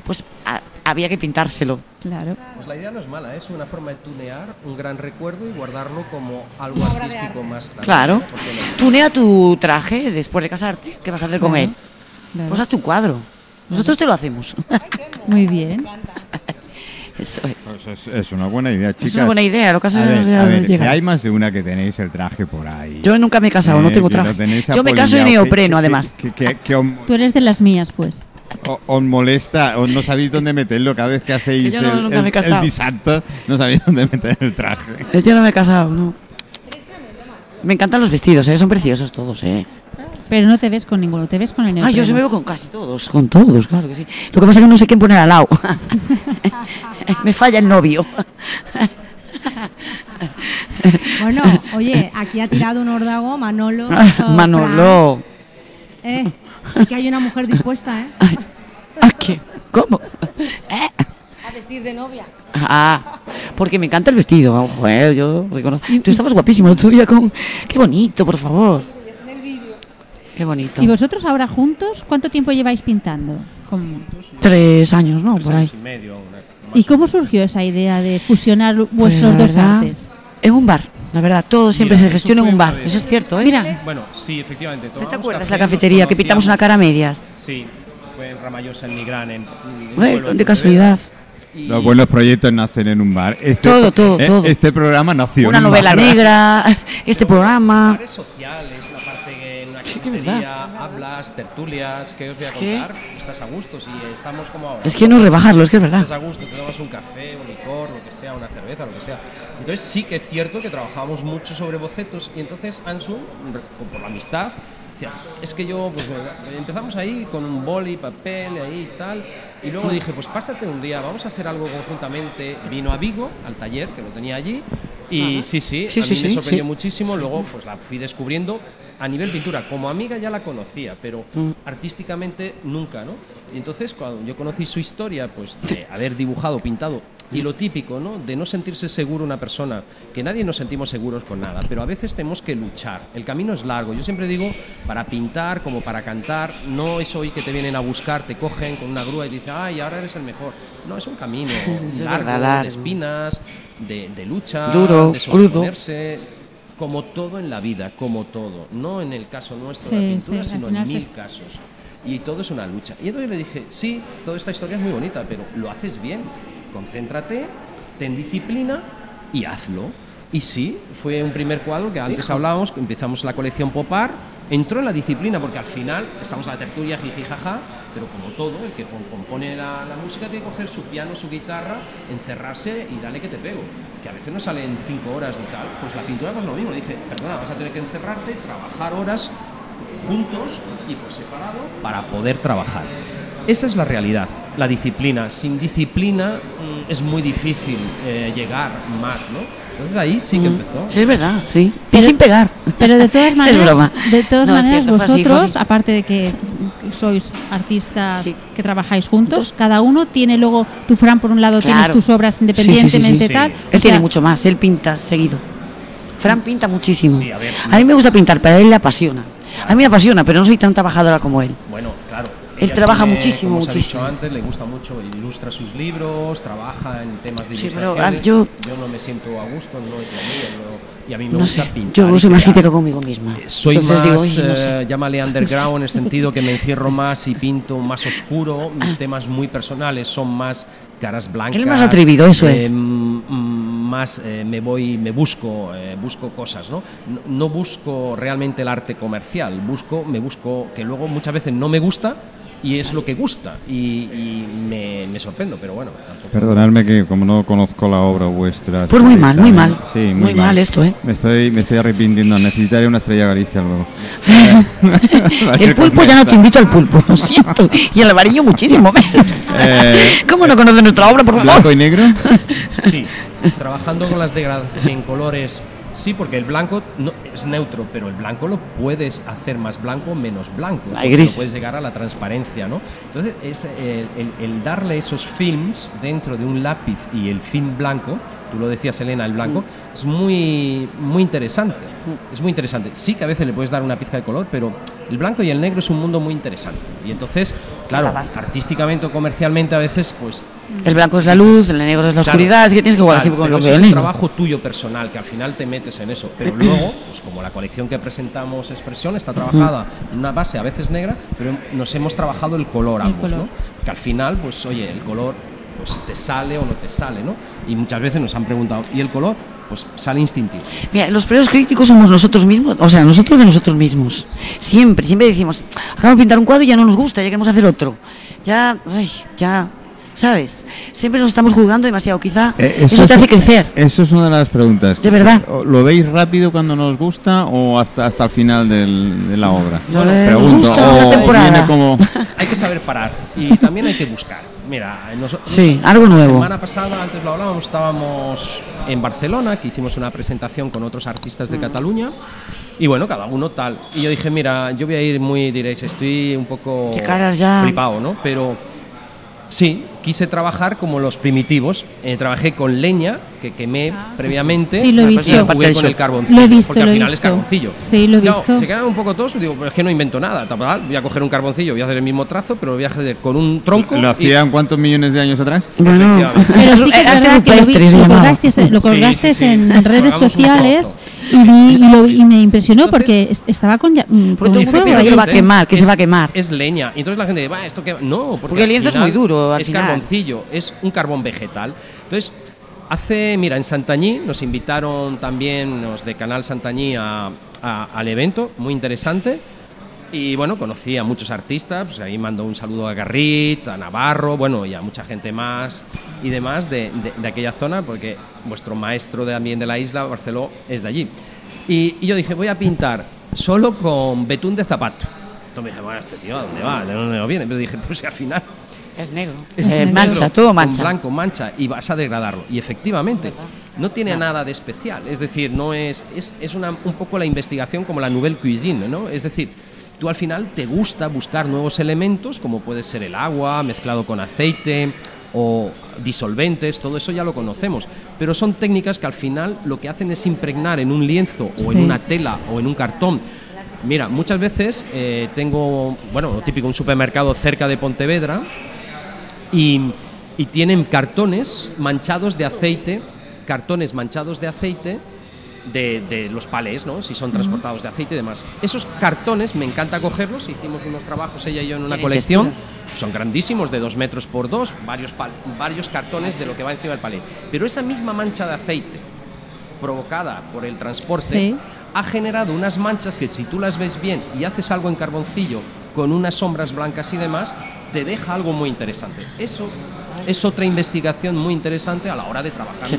pues a- había que pintárselo. Claro. Pues la idea no es mala, es una forma de tunear un gran recuerdo y guardarlo como algo artístico más tarde. Claro. ¿Por qué no? Tunea tu traje después de casarte. ¿Qué vas a hacer con Claro, él? claro. Pues haz tu cuadro. Nosotros te lo hacemos. Muy bien. Eso es. Pues es, es una buena idea, chicas. Es una buena idea, lo que ver, no ver, llega. hay más de una que tenéis el traje por ahí. Yo nunca me he casado, no Eh, tengo que lo traje. Yo me caso en neopreno, además. Que, que- que os, Tú eres de las mías, pues. O- os molesta, o no sabéis dónde meterlo cada vez que hacéis yo no- el, nunca me he el, casado. el disanto, no sabéis dónde meter el traje. Yo no me he casado, no. Me encantan los vestidos, ¿eh? son preciosos todos, ¿eh? Pero no te ves con ninguno, te ves con el Ah, yo se me veo con casi todos, con todos, claro que sí. Lo que pasa es que no sé quién poner al lado. me falla el novio. Bueno, oye, aquí ha tirado un órdago Manolo. Manolo. Eh, aquí hay una mujer dispuesta, ¿eh? ¿A qué? ¿Cómo? ¿Eh? A vestir de novia. Ah, porque me encanta el vestido, ojo, eh, yo reconozco. Tú estabas guapísimo el otro día con... Qué bonito, por favor. Qué bonito. ¿Y vosotros ahora juntos cuánto tiempo lleváis pintando? ¿Cómo? Tres años, ¿no? Tres Por ahí. años y medio. una- ¿Y cómo surgió esa idea de fusionar Pues, vuestros la dos verdad, artes? En un bar, la verdad, todo siempre Mira, se gestiona en un bar. Eso es cierto, ¿eh? Mira, Bueno, sí, efectivamente. ¿No te tomamos acuerdas café, la cafetería que pintamos una cara a medias? Sí, fue en Ramallosa, en Nigrán. En, en de casualidad. Y- Los buenos proyectos nacen en un bar. Este, Todo, todo, eh, todo. Este programa nació Una en un novela bar. negra, este programa. Bares sociales, una parte que que cafetería hablas, tertulias, ¿qué os voy a Es que- contar? Estás a gusto, si estamos como ahora. Es que no rebajarlo, es que es verdad. Estás a gusto, te tomas un café, un licor, lo que sea, una cerveza, lo que sea. Entonces sí que es cierto que trabajamos mucho sobre bocetos y entonces Ansu, por la amistad, decía, es que yo, pues empezamos ahí con un boli, papel, ahí y tal, y luego dije, pues pásate un día, vamos a hacer algo conjuntamente. Vino a Vigo, al taller, que lo tenía allí, y sí, sí, Sí, a sí, mí me sí, sorprendió muchísimo, luego pues la fui descubriendo a nivel pintura, como amiga ya la conocía, pero Mm. artísticamente nunca, ¿no? Y entonces cuando yo conocí su historia, pues de haber dibujado, pintado, y lo típico, ¿no? De no sentirse seguro una persona, que nadie nos sentimos seguros con nada, pero a veces tenemos que luchar. El camino es largo. Yo siempre digo, para pintar como para cantar, no es hoy que te vienen a buscar, te cogen con una grúa y dicen, ay, ahora eres el mejor. No, es un camino Es largo, verdad, largo. de espinas, de, de lucha, Duro, de crudo. sobreponerse, como todo en la vida, como todo. No en el caso nuestro de la pintura, sí, sino en se- mil casos. Y todo es una lucha. Y entonces le dije, sí, toda esta historia es muy bonita, pero lo haces bien. Concéntrate, ten disciplina y hazlo. Y sí, fue un primer cuadro que antes hablábamos, empezamos la colección Popar, entró en la disciplina, porque al final estamos en la tertulia, jiji, jaja, pero como todo, el que com- compone la, la música tiene que coger su piano, su guitarra, encerrarse y dale que te pego. Que a veces no salen cinco horas ni tal. Pues la pintura pues lo mismo. Le dije, perdona, vas a tener que encerrarte, trabajar horas juntos y por separado para poder trabajar. Esa es la realidad, la disciplina. Sin disciplina mm, es muy difícil eh, llegar más, ¿no? Entonces ahí sí que empezó. Sí, es verdad, sí. Y Pero- sin pegar. Pero de todas maneras, broma. de todas No, es maneras cierto, fue así, fue vosotros, así. aparte de que sois artistas Sí. que trabajáis juntos, cada uno tiene luego tu Fran por un lado tienes Claro. tus obras Sí, sí, sí, sí. independientemente Sí. tal. Él o tiene sea, mucho más, él pinta seguido. Fran pinta muchísimo. Sí, a ver. mí me gusta pintar, pero a él le apasiona. A mí me apasiona, pero no soy tan trabajadora como él. Bueno, claro. Él trabaja tiene, muchísimo, como os he muchísimo. dicho antes, le gusta mucho, ilustra sus libros, trabaja en temas de Sí, pero, ah, yo- no me siento a gusto, no es lo mío, no- y a mí me No gusta sé, pintar. yo soy más crítica conmigo misma. Eh, Soy Entonces más, digo, "Uy, no sé". eh, llámale underground en el sentido que me encierro más y pinto más oscuro. Mis temas muy personales son más caras blancas. Él más atrevido, eso eh, es. mm, Más eh, me voy, me busco, eh, busco cosas, ¿no? ¿no? no busco realmente el arte comercial, busco, me busco que luego muchas veces no me gusta y es lo que gusta y, y me, me sorprendo, pero bueno. tampoco- Perdonadme que como no conozco la obra vuestra. Pues muy mal, muy mal. Sí, muy, Muy mal esto, ¿eh? Me estoy, me estoy arrepintiendo. Necesitaré una estrella Galicia luego. El pulpo ya no te invito al pulpo, lo siento. Y el albariño muchísimo menos. Eh, ¿Cómo no conoce nuestra obra, por ¿Blanco favor? y negro? Sí, trabajando con las degradaciones en colores, sí, porque el blanco no, es neutro, pero el blanco lo puedes hacer más blanco o menos blanco. Hay grises. no puedes llegar a la transparencia, ¿no? Entonces, es el, el- el darle esos films dentro de un lápiz y el film blanco, tú lo decías, Elena, el blanco, Mm. es muy, muy interesante. Es muy interesante. Sí que a veces le puedes dar una pizca de color, pero el blanco y el negro es un mundo muy interesante. Y entonces, claro, artísticamente o comercialmente a veces, pues El blanco es la luz, el negro es la Claro. oscuridad, así que tienes que jugar así Claro, con pero lo que es un negro. trabajo tuyo personal, que al final te metes en eso. Pero luego, pues como la colección que presentamos Expresión está trabajada en una base a veces negra, pero nos hemos trabajado el color El ambos, color. ¿no? Que al final, pues oye, el color pues te sale o no te sale, ¿no? Y muchas veces nos han preguntado, ¿y el color? Pues sale instintivo. Mira, los primeros críticos somos nosotros mismos, o sea, nosotros de nosotros mismos. Siempre, siempre decimos, acabamos de pintar un cuadro y ya no nos gusta, ya queremos hacer otro. Ya, ay, ya, ¿sabes? Siempre nos estamos juzgando demasiado, quizá Eh, eso, te es- hace crecer. Eso es una de las preguntas. De verdad. ¿O- ¿Lo veis rápido cuando nos gusta o hasta hasta el final del- de la obra? Lo de- nos gusta o la temporada. viene como Hay que saber parar y también hay que buscar. Mira, nosotros Sí, algo La nuevo. semana pasada, antes lo hablábamos, estábamos en Barcelona, que hicimos una presentación con otros artistas de Cataluña. Y bueno, cada uno tal. Y yo dije, mira, yo voy a ir muy, diréis, estoy un poco ya. flipado, ¿no? Pero sí, quise trabajar como los primitivos. Eh, trabajé con leña, que quemé previamente. Sí, lo he y visto. jugué con el carboncillo. Lo he visto, porque al lo he final es visto. carboncillo. Sí, lo he Claro, visto. Se quedan un poco todos, digo, pero es que no invento nada. Voy a coger un carboncillo, voy a hacer el mismo trazo, pero lo voy a hacer con un tronco. ¿Lo y- hacían cuántos millones de años atrás? Bueno. Pero sí que es verdad que lo, vi- rupestre se lo llamaba. colgasteis, lo Sí, colgasteis sí, sí. en redes sociales y, vi, y, lo- y me impresionó Entonces- porque est- estaba con, ya- mm, Porque fuego que va a quemar, que se es- va a quemar. Es leña. Y entonces la gente dice, va, esto que No, porque, Porque el lienzo es muy duro, al es final. Carboncillo, es un carbón vegetal. Entonces, hace, mira, en Santañí nos invitaron también los de Canal Santañí a- a- al evento, muy interesante. Y bueno, conocí a muchos artistas, pues ahí mando un saludo a Garrit, a Navarro, bueno, y a mucha gente más y demás de, de- de aquella zona, porque vuestro maestro también de la isla, Barceló, es de allí. Y, y yo dije, voy a pintar solo con betún de zapato. Entonces me dije, bueno, este tío, ¿a dónde va? ¿De dónde viene? Pero dije, pues si al final Es negro. es Eh, negro, mancha, todo con mancha. blanco, mancha, y vas a degradarlo. Y efectivamente, no tiene nada de especial. Es decir, no es, es, es una, un poco la investigación como la nouvelle cuisine, ¿no? Es decir, tú al final te gusta buscar nuevos elementos, como puede ser el agua mezclado con aceite o disolventes, todo eso ya lo conocemos. Pero son técnicas que al final lo que hacen es impregnar en un lienzo o Sí. en una tela o en un cartón Mira, muchas veces eh, tengo, bueno, lo típico, un supermercado cerca de Pontevedra y, y tienen cartones manchados de aceite, cartones manchados de aceite de, de los palés, ¿no? Si son transportados de aceite y demás. Esos cartones me encanta cogerlos, hicimos unos trabajos ella y yo en una colección, texturas. son grandísimos, de dos metros por dos, varios, pal- varios cartones de lo que va encima del palé. Pero esa misma mancha de aceite provocada por el transporte Sí. ha generado unas manchas que si tú las ves bien y haces algo en carboncillo con unas sombras blancas y demás, te deja algo muy interesante. Eso es otra investigación muy interesante a la hora de trabajar. Se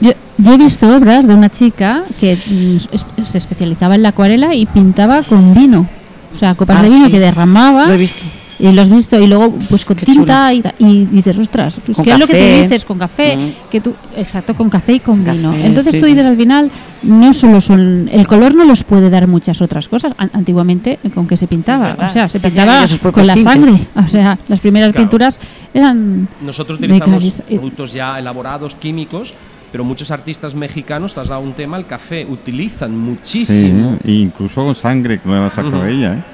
Yo, yo he visto obras de una chica que mm, es- se especializaba en la acuarela y pintaba con vino. O sea, copas Ah, de vino sí. que derramaba. Lo he visto. Y lo has visto, y luego pues con Qué tinta y, y dices, ostras, pues, ¿qué es lo que tú dices? Con café, Mm. que tú, exacto, con café y con Café, vino. Entonces sí, tú sí. dices al final, no solo son, el color no los puede dar muchas otras cosas. An- antiguamente, eh, ¿con qué se pintaba? O sea, se pintaba con la tintes. sangre. O sea, las primeras Claro. pinturas eran... Nosotros de utilizamos y- productos ya elaborados, químicos, pero muchos artistas mexicanos, te has dado un tema, el café, utilizan Sí, muchísimo. e incluso con sangre, que lo sacó ella.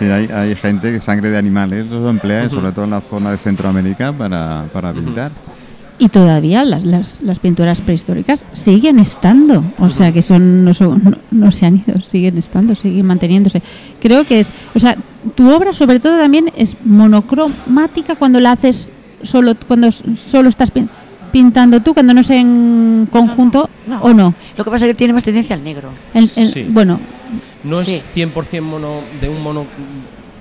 ¿eh? Hay, hay gente que sangre de animales lo emplea, sobre todo en la zona de Centroamérica, para, para pintar. Y todavía las, las, las pinturas prehistóricas siguen estando, o sea que son no, son- no, no se han ido, siguen estando, siguen manteniéndose. Creo que es, o sea, tu obra sobre todo también es monocromática cuando la haces solo, cuando s- solo estás pin- pintando tú, cuando no es en conjunto no. o no. Lo que pasa es que tiene más tendencia al negro. El- el- Sí. Bueno, No Sí. es 100% mono, de un mono,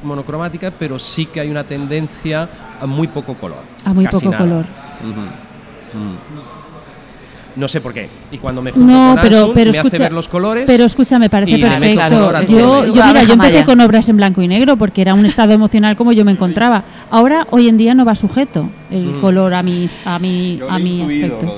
monocromática, pero sí que hay una tendencia a muy poco color. A muy poco nada. color. Mm. No sé por qué. Y cuando me junto No, con pero, pero me escucha, hace ver los colores. pero escucha, me parece perfecto. Yo, yo, mira, yo empecé con obras en blanco y negro porque era un estado emocional como yo me encontraba. Ahora, hoy en día no va sujeto el Mm. color a mis, a mi, a mi aspecto.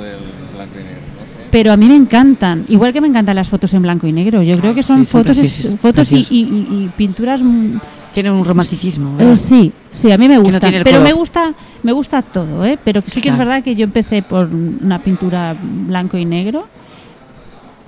Pero a mí me encantan, igual que me encantan las fotos en blanco y negro. Yo creo que son sí, son fotos, fotos y, y- y- y pinturas. mm, Tiene un romanticismo. eh, sí, sí, a mí me gusta. pero me gusta, me gusta todo, ¿eh? Pero sí que es verdad que yo empecé por una pintura blanco y negro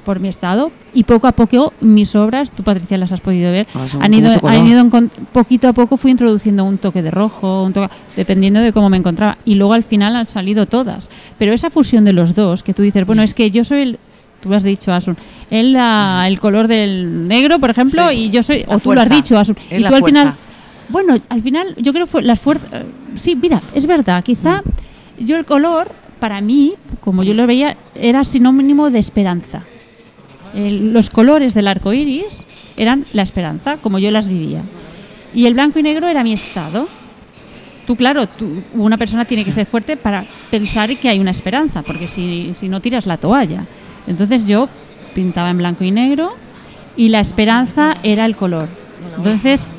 por mi estado y poco a poco mis obras, tú Patricia las has podido ver, Ah, han ido, han ido poquito a poco fui introduciendo un toque de rojo, un toque, dependiendo de cómo me encontraba y luego al final han salido todas. Pero esa fusión de los dos, que tú dices, bueno, es que yo soy el Tú lo has dicho, Asun. Él, la- el color del negro, por ejemplo, Sí. y yo soy. O tú lo has dicho, Asun. Y tú al fuerza. final. Bueno, al final yo creo que fue las fuerzas. sí, mira, es verdad, quizá yo el color, para mí, como yo lo veía, era sinónimo de esperanza. Los colores del arco iris eran la esperanza, como yo las vivía. Y el blanco y negro era mi estado. Tú, claro, tú- una persona tiene que ser fuerte para pensar que hay una esperanza, porque si, si no tiras la toalla. Entonces yo pintaba en blanco y negro y la esperanza era el color. Entonces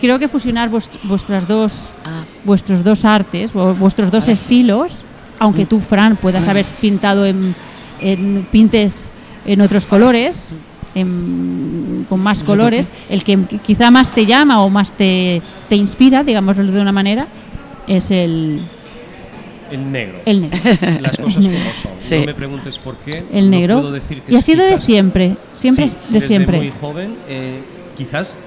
creo que fusionar vuest- vuestras dos, Ah. vuestros dos artes, vu- vuestros dos estilos, aunque tú, Fran, puedas haber pintado en, en pintes en otros colores, en- con más colores, el que quizá más te llama o más te, te inspira, digámoslo de una manera, es el, El negro. el negro. Las cosas como son. Sí. No me preguntes por qué. El no negro. puedo decir que y ha sido de siempre, siempre Sí, de desde siempre. muy joven. eh, quizás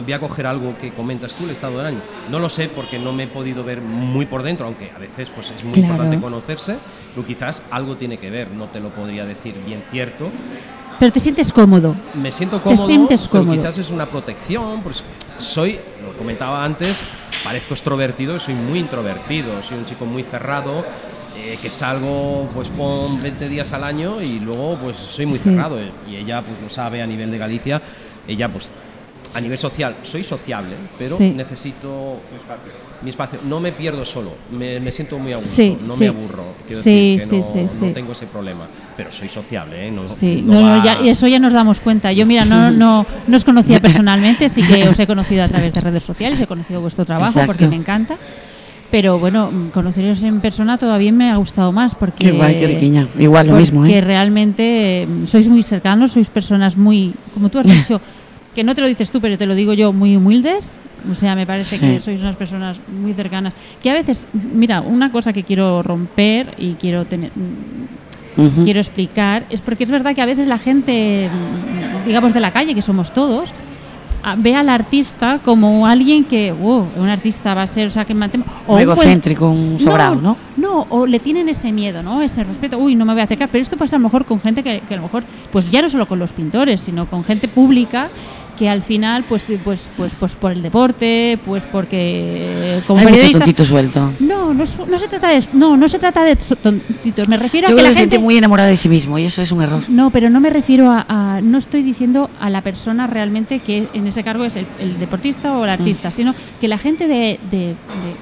voy a coger algo que comentas tú, el estado del año. No lo sé porque no me he podido ver muy por dentro, aunque a veces pues es muy Claro. importante conocerse, pero quizás algo tiene que ver, no te lo podría decir bien cierto. Pero te sientes cómodo. Me siento cómodo, sientes pero cómodo. quizás es una protección, pues soy, lo comentaba antes, parezco extrovertido, soy muy introvertido, soy un chico muy cerrado, eh, que salgo pues pon 20 días al año y luego pues soy muy Sí. cerrado y ella pues lo sabe a nivel de Galicia, ella pues a nivel social soy sociable, pero Sí. necesito mi espacio. No me pierdo solo, me, me siento muy a gusto, Sí, no sí. me aburro. Quiero Sí, decir que sí, no, sí, sí. no tengo ese problema, pero soy sociable, ¿eh? No, Sí, no no, no, va- ya, y eso ya nos damos cuenta. Yo, mira, no, no, no os conocía personalmente, sí que os he conocido a través de redes sociales, he conocido vuestro trabajo Exacto. porque me encanta. Pero bueno, conoceros en persona todavía me ha gustado más porque. Igual, lo mismo, porque ¿eh? realmente mm, sois muy cercanos, sois personas muy, como tú has dicho, que no te lo dices tú, pero te lo digo yo, muy humildes. O sea, me parece Sí. que sois unas personas muy cercanas. Que a veces, mira, una cosa que quiero romper y quiero tener, quiero explicar es porque es verdad que a veces la gente, digamos de la calle, que somos todos, ve al artista como alguien que, wow, un artista va a ser, o sea, que mantém- o Un egocéntrico, un sobrado, ¿no? No, o le tienen ese miedo, ¿no? Ese respeto, uy, no me voy a acercar, pero esto pasa a lo mejor con gente que, que a lo mejor, pues ya no solo con los pintores, sino con gente pública que al final, pues, pues, pues, pues por el deporte, pues porque como Hay mucho tontito suelto. no, no, se trata de no, no se trata de tontitos. Me refiero Yo a que creo la que gente gente muy enamorada de sí mismo y eso es un error. no, pero no me refiero a, a- no estoy diciendo a la persona realmente que en ese cargo es el, el deportista o el artista, sino que la gente de, de- de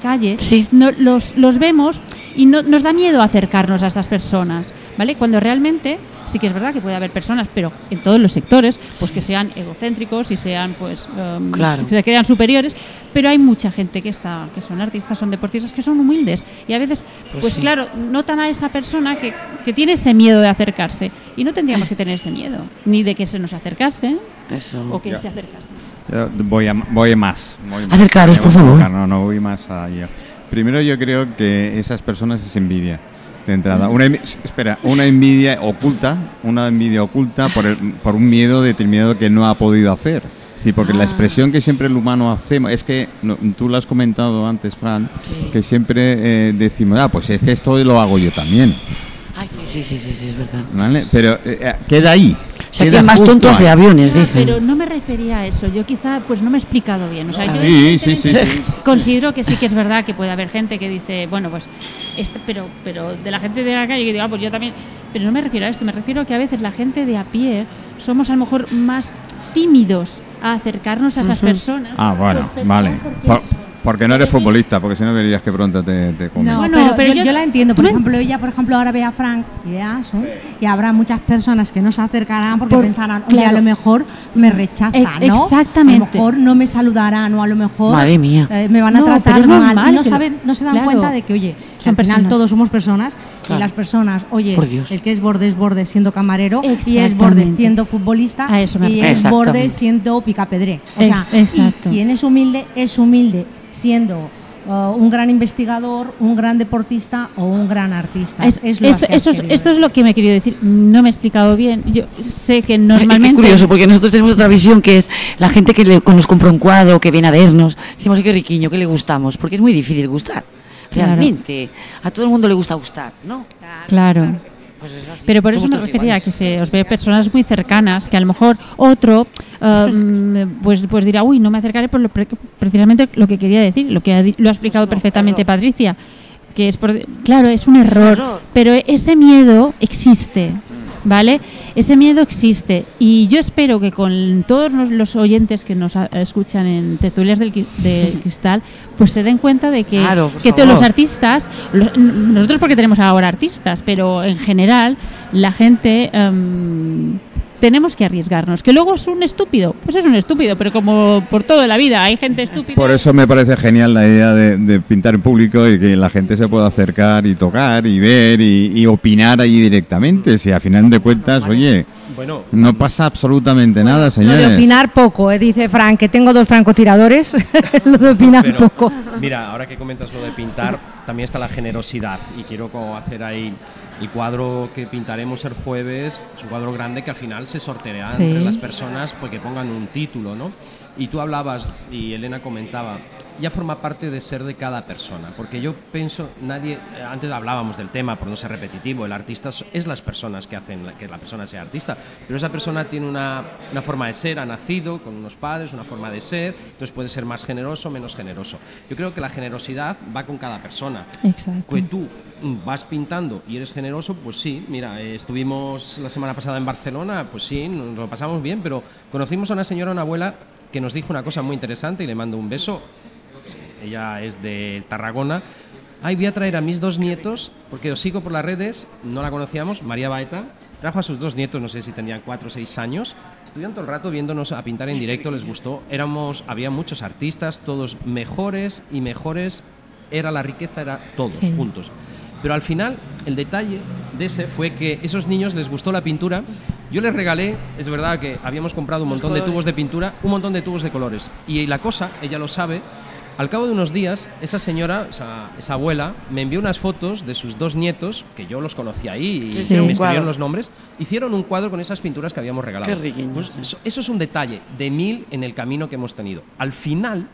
calle Sí. no, los, los vemos y no, nos da miedo acercarnos a esas personas, ¿vale? Cuando realmente sí que es verdad que puede haber personas, pero en todos los sectores, pues que sean egocéntricos y sean, pues, um, Claro. que se crean superiores, pero hay mucha gente que está, que son artistas, son deportistas, que son humildes y a veces, Pues pues, sí. claro, notan a esa persona que, que tiene ese miedo de acercarse y no tendríamos que tener ese miedo, ni de que se nos acercase Eso. o que se acercase. Yo voy, a, voy más. voy más. Acercaros, por favor. No, no voy más allá. Primero yo creo que esas personas es envidia de entrada. Una, espera, una envidia oculta, una envidia oculta por, el- por un miedo determinado que no ha podido hacer. Sí, porque la expresión que siempre el humano hacemos, es que no, tú lo has comentado antes, Fran, que siempre eh, decimos, ah, pues es que esto lo hago yo también, Ay, sí, sí, sí, sí, sí, es verdad. ¿vale? Pero eh, eh, queda ahí. O sea, que más justo tonto hace ahí. aviones, Ah, dicen. pero no me refería a eso, yo quizá pues no me he explicado bien. O sea, yo Sí, sí, sí, sí. Considero que sí que es verdad que puede haber gente que dice, bueno, pues, este, pero, pero de la gente de la calle que diga, ah, pues yo también. Pero no me refiero a esto, me refiero a que a veces la gente de a pie somos a lo mejor más tímidos a acercarnos a esas personas. Ah, bueno, vale. Por-. Porque no eres futbolista, porque si no verías que pronto te, te comen. No, Bueno, pero, pero yo, la entiendo. Por ejemplo, ella, por ejemplo, ahora ve a Frank y ve a Asun y habrá muchas personas que no se acercarán porque Por- pensarán, oye, claro. a lo mejor me rechaza, E- ¿no? exactamente. A lo mejor no me saludarán o a lo mejor Madre mía. eh, me van a No, pero tratar mal. Y no, saben, no se dan claro. cuenta de que, oye, Son al final todos somos personas Claro. y las personas, oye, Por Dios. el que es borde es borde siendo camarero y es borde siendo futbolista A eso me y es borde siendo picapedré. O sea, exacto. y quien es humilde es humilde siendo uh, un gran investigador, un gran deportista o un gran artista. Es- Es lo eso, que has eso es- esto es lo que me he querido decir. No me he explicado bien. Yo sé que normalmente. Qué curioso, porque nosotros tenemos otra visión que es la gente que le- nos compra un cuadro, que viene a vernos, decimos, "Ay, qué riquiño, que le gustamos, porque es muy difícil gustar. Claro. Realmente, a todo el mundo le gusta gustar, ¿no? Claro. Pues es así. Pero por eso me refería a que se os ve personas muy cercanas, que a lo mejor otro eh, pues, pues dirá, uy, no me acercaré por lo pre- precisamente lo que quería decir, lo que ha, lo ha explicado Pues no, perfectamente. Patricia, que es por, claro, es un error, error. pero ese miedo existe. ¿Vale? Ese miedo existe y yo espero que con todos los, los oyentes que nos a- escuchan en Tertulias del, de Cristal, pues se den cuenta de que, Claro, que todos los artistas, los- nosotros porque tenemos ahora artistas, pero en general la gente em, tenemos que arriesgarnos. Que luego es un estúpido, pues es un estúpido, pero como por toda la vida hay gente estúpida. Por eso me parece genial la idea de, de pintar en público y que la gente se pueda acercar y tocar y ver y, y opinar ahí directamente. Si a final de cuentas, oye, Bueno, no pasa absolutamente nada, Lo señores. de opinar poco, ¿eh? dice Frank, que tengo dos francotiradores. lo de opinar pero poco. mira, ahora que comentas lo de pintar, también está la generosidad y quiero como hacer ahí el cuadro que pintaremos el jueves, es un cuadro grande que al final se sorteará Sí. entre las personas porque pongan un título, ¿no? Y tú hablabas y Elena comentaba, ya forma parte de ser de cada persona, porque yo pienso, nadie, eh, antes hablábamos del tema, por no ser repetitivo, el artista es- las personas que hacen que la persona sea artista, pero esa persona tiene una, una forma de ser, ha nacido con unos padres, una forma de ser, entonces puede ser más generoso o menos generoso. Yo creo que la generosidad va con cada persona. Exacto. Que tú mm, vas pintando y eres generoso, pues sí, mira, eh, estuvimos la semana pasada en Barcelona, pues sí, nos lo pasamos bien, pero conocimos a una señora, una abuela, que nos dijo una cosa muy interesante y le mando un beso. Ella es de Tarragona. Ay, voy a traer a mis dos nietos, porque os sigo por las redes, no la conocíamos, María Baeta. Trajo a sus dos nietos, no sé si tenían cuatro o seis años. Estuvieron todo el rato viéndonos a pintar en directo, les gustó. Éramos, había muchos artistas, todos mejores y mejores. Era la riqueza, era todos Sí. juntos. Pero al final, el detalle de ese fue que esos niños les gustó la pintura. Yo les regalé, es verdad que habíamos comprado un montón de tubos de pintura, un montón de tubos de colores. Y la cosa, ella lo sabe, al cabo de unos días, esa señora, esa, esa abuela, me envió unas fotos de sus dos nietos, que yo los conocí ahí y Sí. me escribieron los nombres, hicieron un cuadro con esas pinturas que habíamos regalado. Qué riquiños, Pues eso es un detalle de mil en el camino que hemos tenido. Al final,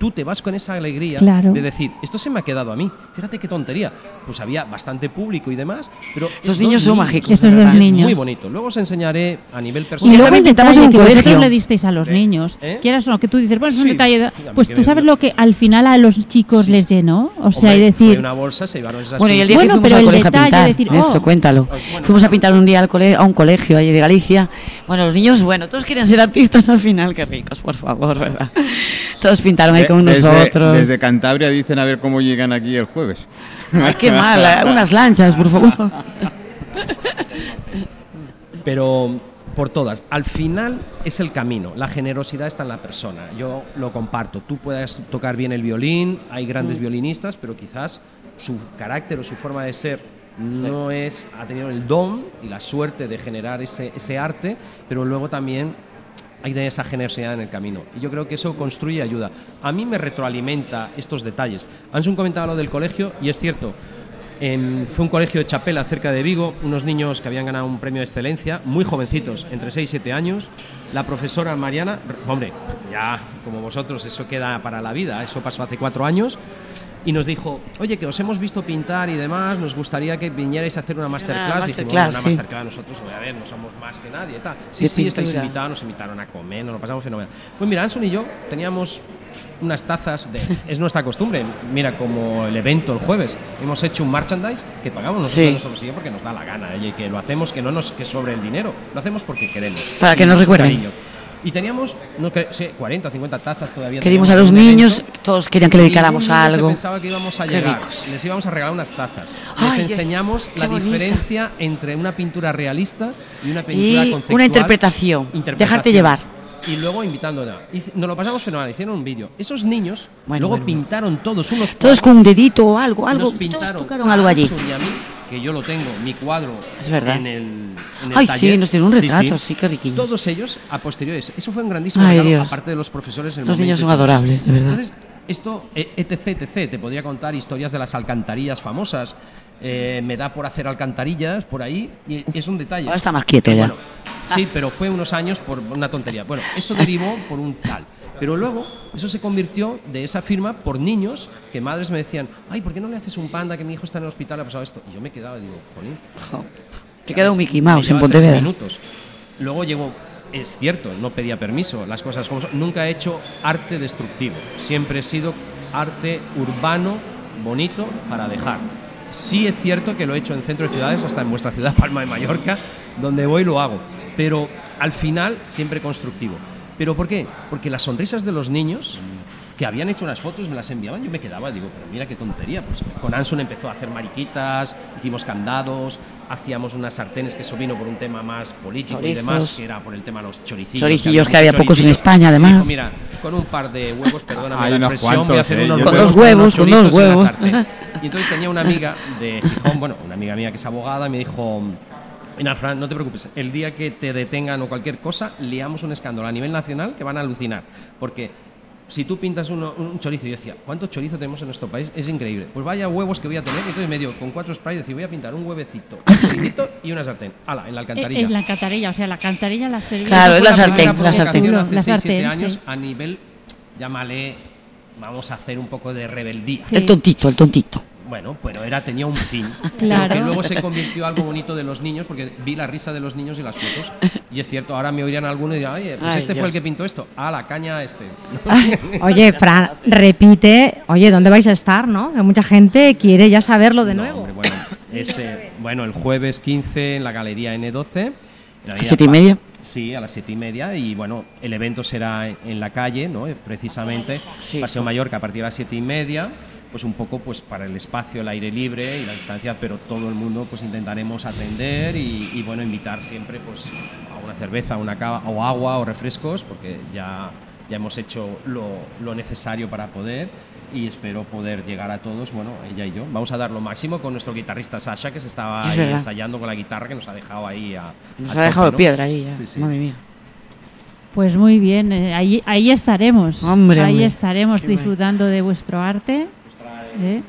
tú te vas con esa alegría Claro. de decir, esto se me ha quedado a mí. Fíjate qué tontería. Pues había bastante público y demás, pero Los estos niños son mágicos, Esos de dos es niños. muy bonito. Luego os enseñaré a nivel Y personal. luego pintamos detalle en un que vosotros colegio. le disteis a los ¿Eh? niños, ¿Eh? quieras o no, que tú dices, bueno, es un Sí. detalle, de- pues tú sabes lo que al final a los chicos les llenó, o sea, Hombre, y decir, una bolsa, se llevaron esas Bueno, y el día Bueno, que fuimos al colegio a pintar, decir, eso, oh. cuéntalo. Fuimos a pintar un día al cole- a un colegio allí de Galicia. Bueno, los niños, bueno, todos querían ser artistas al final, qué ricos, por favor, ¿verdad? Todos pintaron ahí con desde, nosotros. desde Cantabria dicen a ver cómo llegan aquí el jueves. Ay, qué mal, eh, unas lanchas, por favor. pero por todas. Al final es el camino, la generosidad está en la persona. Yo lo comparto. Tú puedes tocar bien el violín, hay grandes violinistas, pero quizás su carácter o su forma de ser no es ha tenido el don y la suerte de generar ese, ese arte, pero luego también hay tener esa generosidad en el camino. Y yo creo que eso construye y ayuda. A mí me retroalimenta estos detalles. Ansun comentaba lo del colegio y es cierto. em, fue un colegio de Chapela cerca de Vigo, unos niños que habían ganado un premio de excelencia, muy jovencitos, entre 6 y 7 años. La profesora Mariana, hombre, ya como vosotros, eso queda para la vida, eso pasó hace cuatro años, y nos dijo, oye, que os hemos visto pintar y demás, nos gustaría que vinierais a hacer una masterclass. Dijimos, masterclass, "Bueno, una masterclass nosotros, a ver, no somos más que nadie. Tal. Sí, sí, estáis invitados, nos invitaron a comer, nos lo pasamos fenomenal. Pues mira, Anson y yo teníamos unas tazas de... Es nuestra costumbre, mira, como el evento el jueves, hemos hecho un merchandise que pagamos nosotros Sí. nuestro bolsillo porque nos da la gana, oye, y que lo hacemos, que no nos que sobre el dinero, lo hacemos porque queremos. Para que nos recuerden. cariño. Y teníamos, no sí, 40 o 50 tazas todavía. Queríamos a los niños, evento. todos querían que le dedicáramos a algo. pensaba que íbamos a Qué llegar. ricos. Les íbamos a regalar unas tazas. Les ay, enseñamos la bonita. diferencia entre una pintura realista y una pintura Y conceptual. una interpretación. Dejarte llevar. Y luego invitando. Y nos lo pasamos fenomenal. Hicieron un vídeo. Esos niños Bueno, luego bueno. pintaron todos unos Todos con un dedito o algo, algo. Nos Todos pintaron tocaron algo allí. Y a mí, que yo lo tengo, mi cuadro Es verdad. en el, en el Ay, taller. sí, nos dieron un retrato, sí, qué riquiños. Todos ellos a posteriores. Eso fue un grandísimo Ay, regalo, Dios. aparte de los profesores. en el Los niños son adorables, de verdad. Entonces, esto, eh, etc, etc, te podría contar historias de las alcantarillas famosas. Eh, me da por hacer alcantarillas por ahí y es un detalle. Ahora está más quieto ya. Bueno, Sí, pero fue unos años por una tontería. Bueno, eso derivó por un tal. Pero luego, eso se convirtió de esa firma por niños que madres me decían, ay, ¿por qué no le haces un panda que mi hijo está en el hospital, ha pasado esto? Y yo me quedaba y digo, jolín. Jo, Te queda un Mickey Mouse en Pontevedra. minutos. Luego llegó, es cierto, no pedía permiso, las cosas como son. Nunca he hecho arte destructivo. Siempre he sido arte urbano, bonito, para dejar. Sí es cierto que lo he hecho en centro de ciudades, hasta en vuestra ciudad, Palma de Mallorca, donde voy lo hago. Pero al final siempre constructivo. ¿Pero por qué? Porque las sonrisas de los niños que habían hecho unas fotos me las enviaban, yo me quedaba, digo, pero mira qué tontería. Pues con Anson empezó a hacer mariquitas, hicimos candados, hacíamos unas sartenes que eso vino por un tema más político y Chorizos. demás, que era por el tema de los choricillos. Choricillos, que había había pocos en. España, Y además. dijo, mira, con un par de huevos, perdóname Hay la expresión, voy a cuantos, hacer ¿eh? unos Con dos huevos, con dos en huevos. Y entonces tenía una amiga de Gijón, bueno, una amiga mía que es abogada, y me dijo, mira, Fran, no te preocupes, el día que te detengan o cualquier cosa, liamos un escándalo a nivel nacional que van a alucinar. Porque si tú pintas uno- un chorizo, y yo decía, ¿cuánto chorizo tenemos en nuestro país? Es increíble. Pues vaya huevos que voy a tener. Y entonces me dio con cuatro sprays, decía, voy a pintar un huevecito, un choricito y una sartén. ¡Hala! En la alcantarilla. Es la cantarilla, o sea, la cantarilla la servía. Claro, es la sartén, la sartén. publicación La Hace 6 7 sartén, años sí. a nivel, llámale, vamos a hacer un poco de rebeldía. Sí. El tontito, el tontito. Bueno, pero era tenía un fin. Claro. Pero que luego se convirtió algo bonito de los niños, porque vi la risa de los niños y las fotos. Y es cierto, ahora me oirían algunos y dirán, oye, pues Ay, este fue Dios. el que pintó esto. Ah, la caña a este. Oye, Fran, repite, oye, ¿dónde vais a estar, no? Que mucha gente quiere ya saberlo de No, nuevo. hombre, bueno, el jueves 15 en la Galería N12. en la ¿A siete y media? Sí, a las siete y media. Y bueno, el evento será en, en la calle, ¿no? Eh, Precisamente, Sí. Paseo Mallorca a partir de las siete y media. Pues un poco pues para el espacio, el aire libre y la distancia, pero todo el mundo pues intentaremos atender y, y, bueno, invitar siempre pues a una cerveza, una cava o agua o refrescos, porque ya, ya hemos hecho lo, lo necesario para poder y espero poder llegar a todos, bueno, ella y yo. Vamos a dar lo máximo con nuestro guitarrista Sasha, que se estaba Es ahí verdad. ensayando con la guitarra, que nos ha dejado ahí a... Nos a ha dejado de tope, ¿no? piedra ahí ya. Sí, sí. Madre mía. Pues muy bien, eh, ahí, ahí estaremos. Hombre, ahí hombre. estaremos Qué disfrutando de vuestro arte. ¿Eh?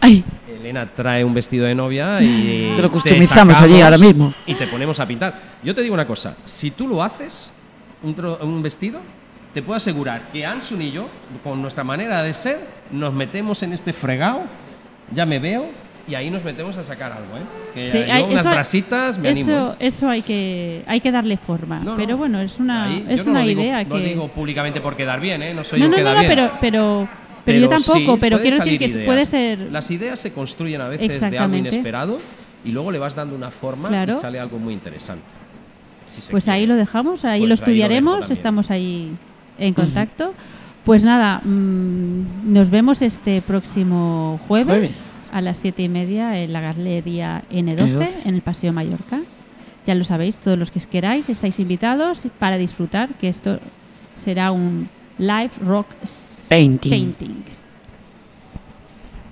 Ay, Elena trae un vestido de novia y Te lo customizamos sacamos allí ahora mismo. y te ponemos a pintar. Yo te digo una cosa, si tú lo haces, un, tro- un vestido, te puedo asegurar que Ansun y yo, con nuestra manera de ser, nos metemos en este fregado, ya me veo, y ahí nos metemos a sacar algo, ¿eh? Que Sí, yo hay- unas eso- brasitas me animo. Eso, ¿eh? eso hay que hay que darle forma. No, no. pero bueno, es una, Ahí, es yo no una lo digo- idea No que. digo públicamente por quedar bien, ¿eh? No soy no, un no, no, queda no, bien. pero, pero, pero, yo tampoco, sí, pero quiero decir que ideas. puede ser. Las ideas se construyen a veces de algo inesperado y luego le vas dando una forma Claro. y sale algo muy interesante. Si Pues ahí quiere. lo dejamos, ahí Pues ahí lo lo estudiaremos, también. estamos ahí en contacto. Pues nada, mm, nos vemos este próximo jueves, Jueves. a las siete y media en la Galería N12, N12. en el Paseo Mallorca. Ya lo sabéis, todos los que queráis estáis invitados para disfrutar, que esto será un live rock Painting.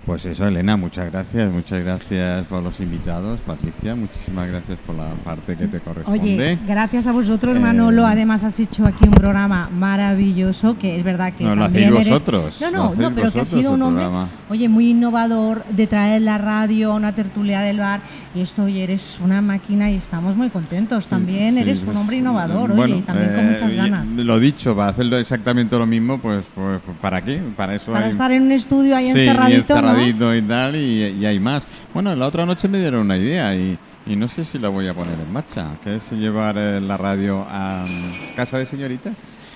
Pues eso, Elena, muchas gracias, muchas gracias por los invitados. Patricia, muchísimas gracias por la parte que te corresponde. Oye, gracias a vosotros, Eh, Manolo. Además, has hecho aquí un programa maravilloso, que es verdad que No, lo también hacéis eres- vosotros, No, lo no, hacéis no, pero que ha sido un hombre, programa. oye, muy innovador de traer la radio a una tertulia del bar. Y esto, oye, eres una máquina y estamos muy contentos. También Sí, eres un hombre innovador, bueno, oye, y también con eh, muchas ganas. Lo dicho, para hacerlo exactamente lo mismo, pues, pues ¿para qué? Para eso Para hay- estar en un estudio ahí Sí, encerradito, y tal, y, y hay más. Bueno, la otra noche me dieron una idea y, y no sé si la voy a poner en marcha, que es llevar eh, la radio a mm, casa de señoritas.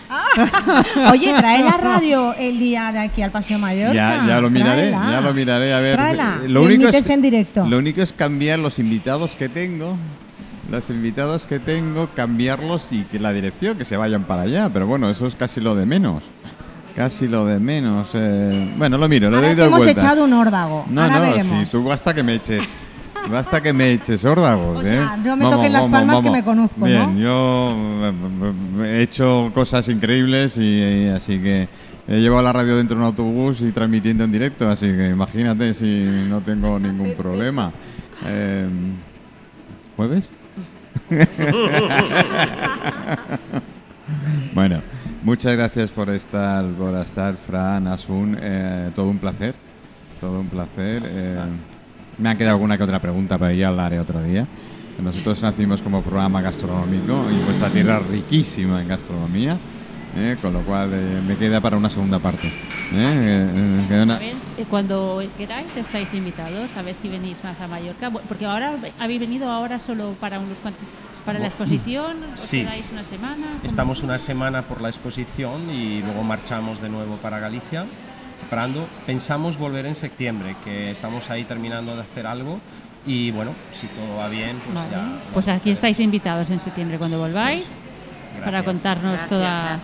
Oye, trae la radio el día de aquí al Paseo Mallorca. Ya, ya lo miraré, Tráela. ya lo miraré a ver. Tráela, Lo único es, en directo. Lo único es cambiar los invitados que tengo, los invitados que tengo, cambiarlos y que la dirección, que se vayan para allá. Pero bueno, eso es casi lo de menos. Casi lo de menos. eh, bueno, lo miro, le Ahora doy dos hemos vueltas. echado un órdago. No, Ahora no, veremos. sí, tú basta que me eches. Basta que me eches órdagos, O ¿eh? sea, no me toques las palmas que me conozco, Bien, ¿no? yo eh, he hecho cosas increíbles y, y así que he llevado la radio dentro de un autobús y transmitiendo en directo, así que imagínate si no tengo ningún problema. Eh, ¿Jueves? bueno, muchas gracias por estar, por estar, Fran, Asun, eh, todo un placer, todo un placer. eh, me han quedado alguna que otra pregunta, pero ya la haré otro día. Nosotros nacimos como programa gastronómico y vuestra tierra riquísima en gastronomía. ¿eh? con lo cual eh, me queda para una segunda parte. ¿eh? Una... Cuando queráis estáis invitados a ver si venís más a Mallorca, porque ahora habéis venido ahora solo para unos cuantos para la exposición, ¿os sí. quedáis una semana? Estamos una semana por la exposición y luego marchamos de nuevo para Galicia. Preparando. Pensamos volver en septiembre, que estamos ahí terminando de hacer algo y bueno, si todo va bien, pues ya. Pues aquí estáis invitados en septiembre cuando volváis. Pues, para contarnos toda.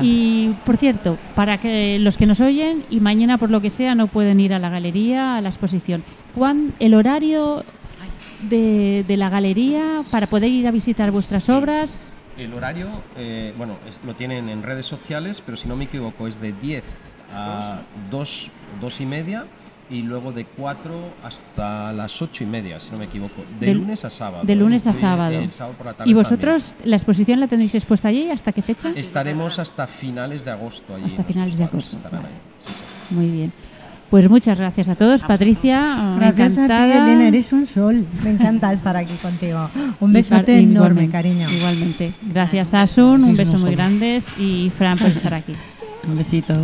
y por cierto, para que los que nos oyen y mañana por lo que sea no pueden ir a la galería, a la exposición, ¿cuán, el horario de, de, la galería para poder ir a visitar vuestras obras? El horario, eh, bueno, lo tienen en redes sociales, pero si no me equivoco es de 10 a 2, 2 y media y luego de 4 hasta las 8 y media, si no me equivoco, de, lunes a sábado. De lunes a sábado. ¿Y vosotros la exposición la tendréis expuesta allí? ¿Hasta qué fecha? Estaremos hasta finales de agosto allí. Hasta finales de agosto. Muy bien. Pues muchas gracias a todos, Patricia. Gracias a ti, Elena, eres un sol. Me encanta estar aquí contigo. Un besote enorme, cariño. Igualmente. Gracias, Asun, un beso muy grande y Fran por estar aquí. un besito.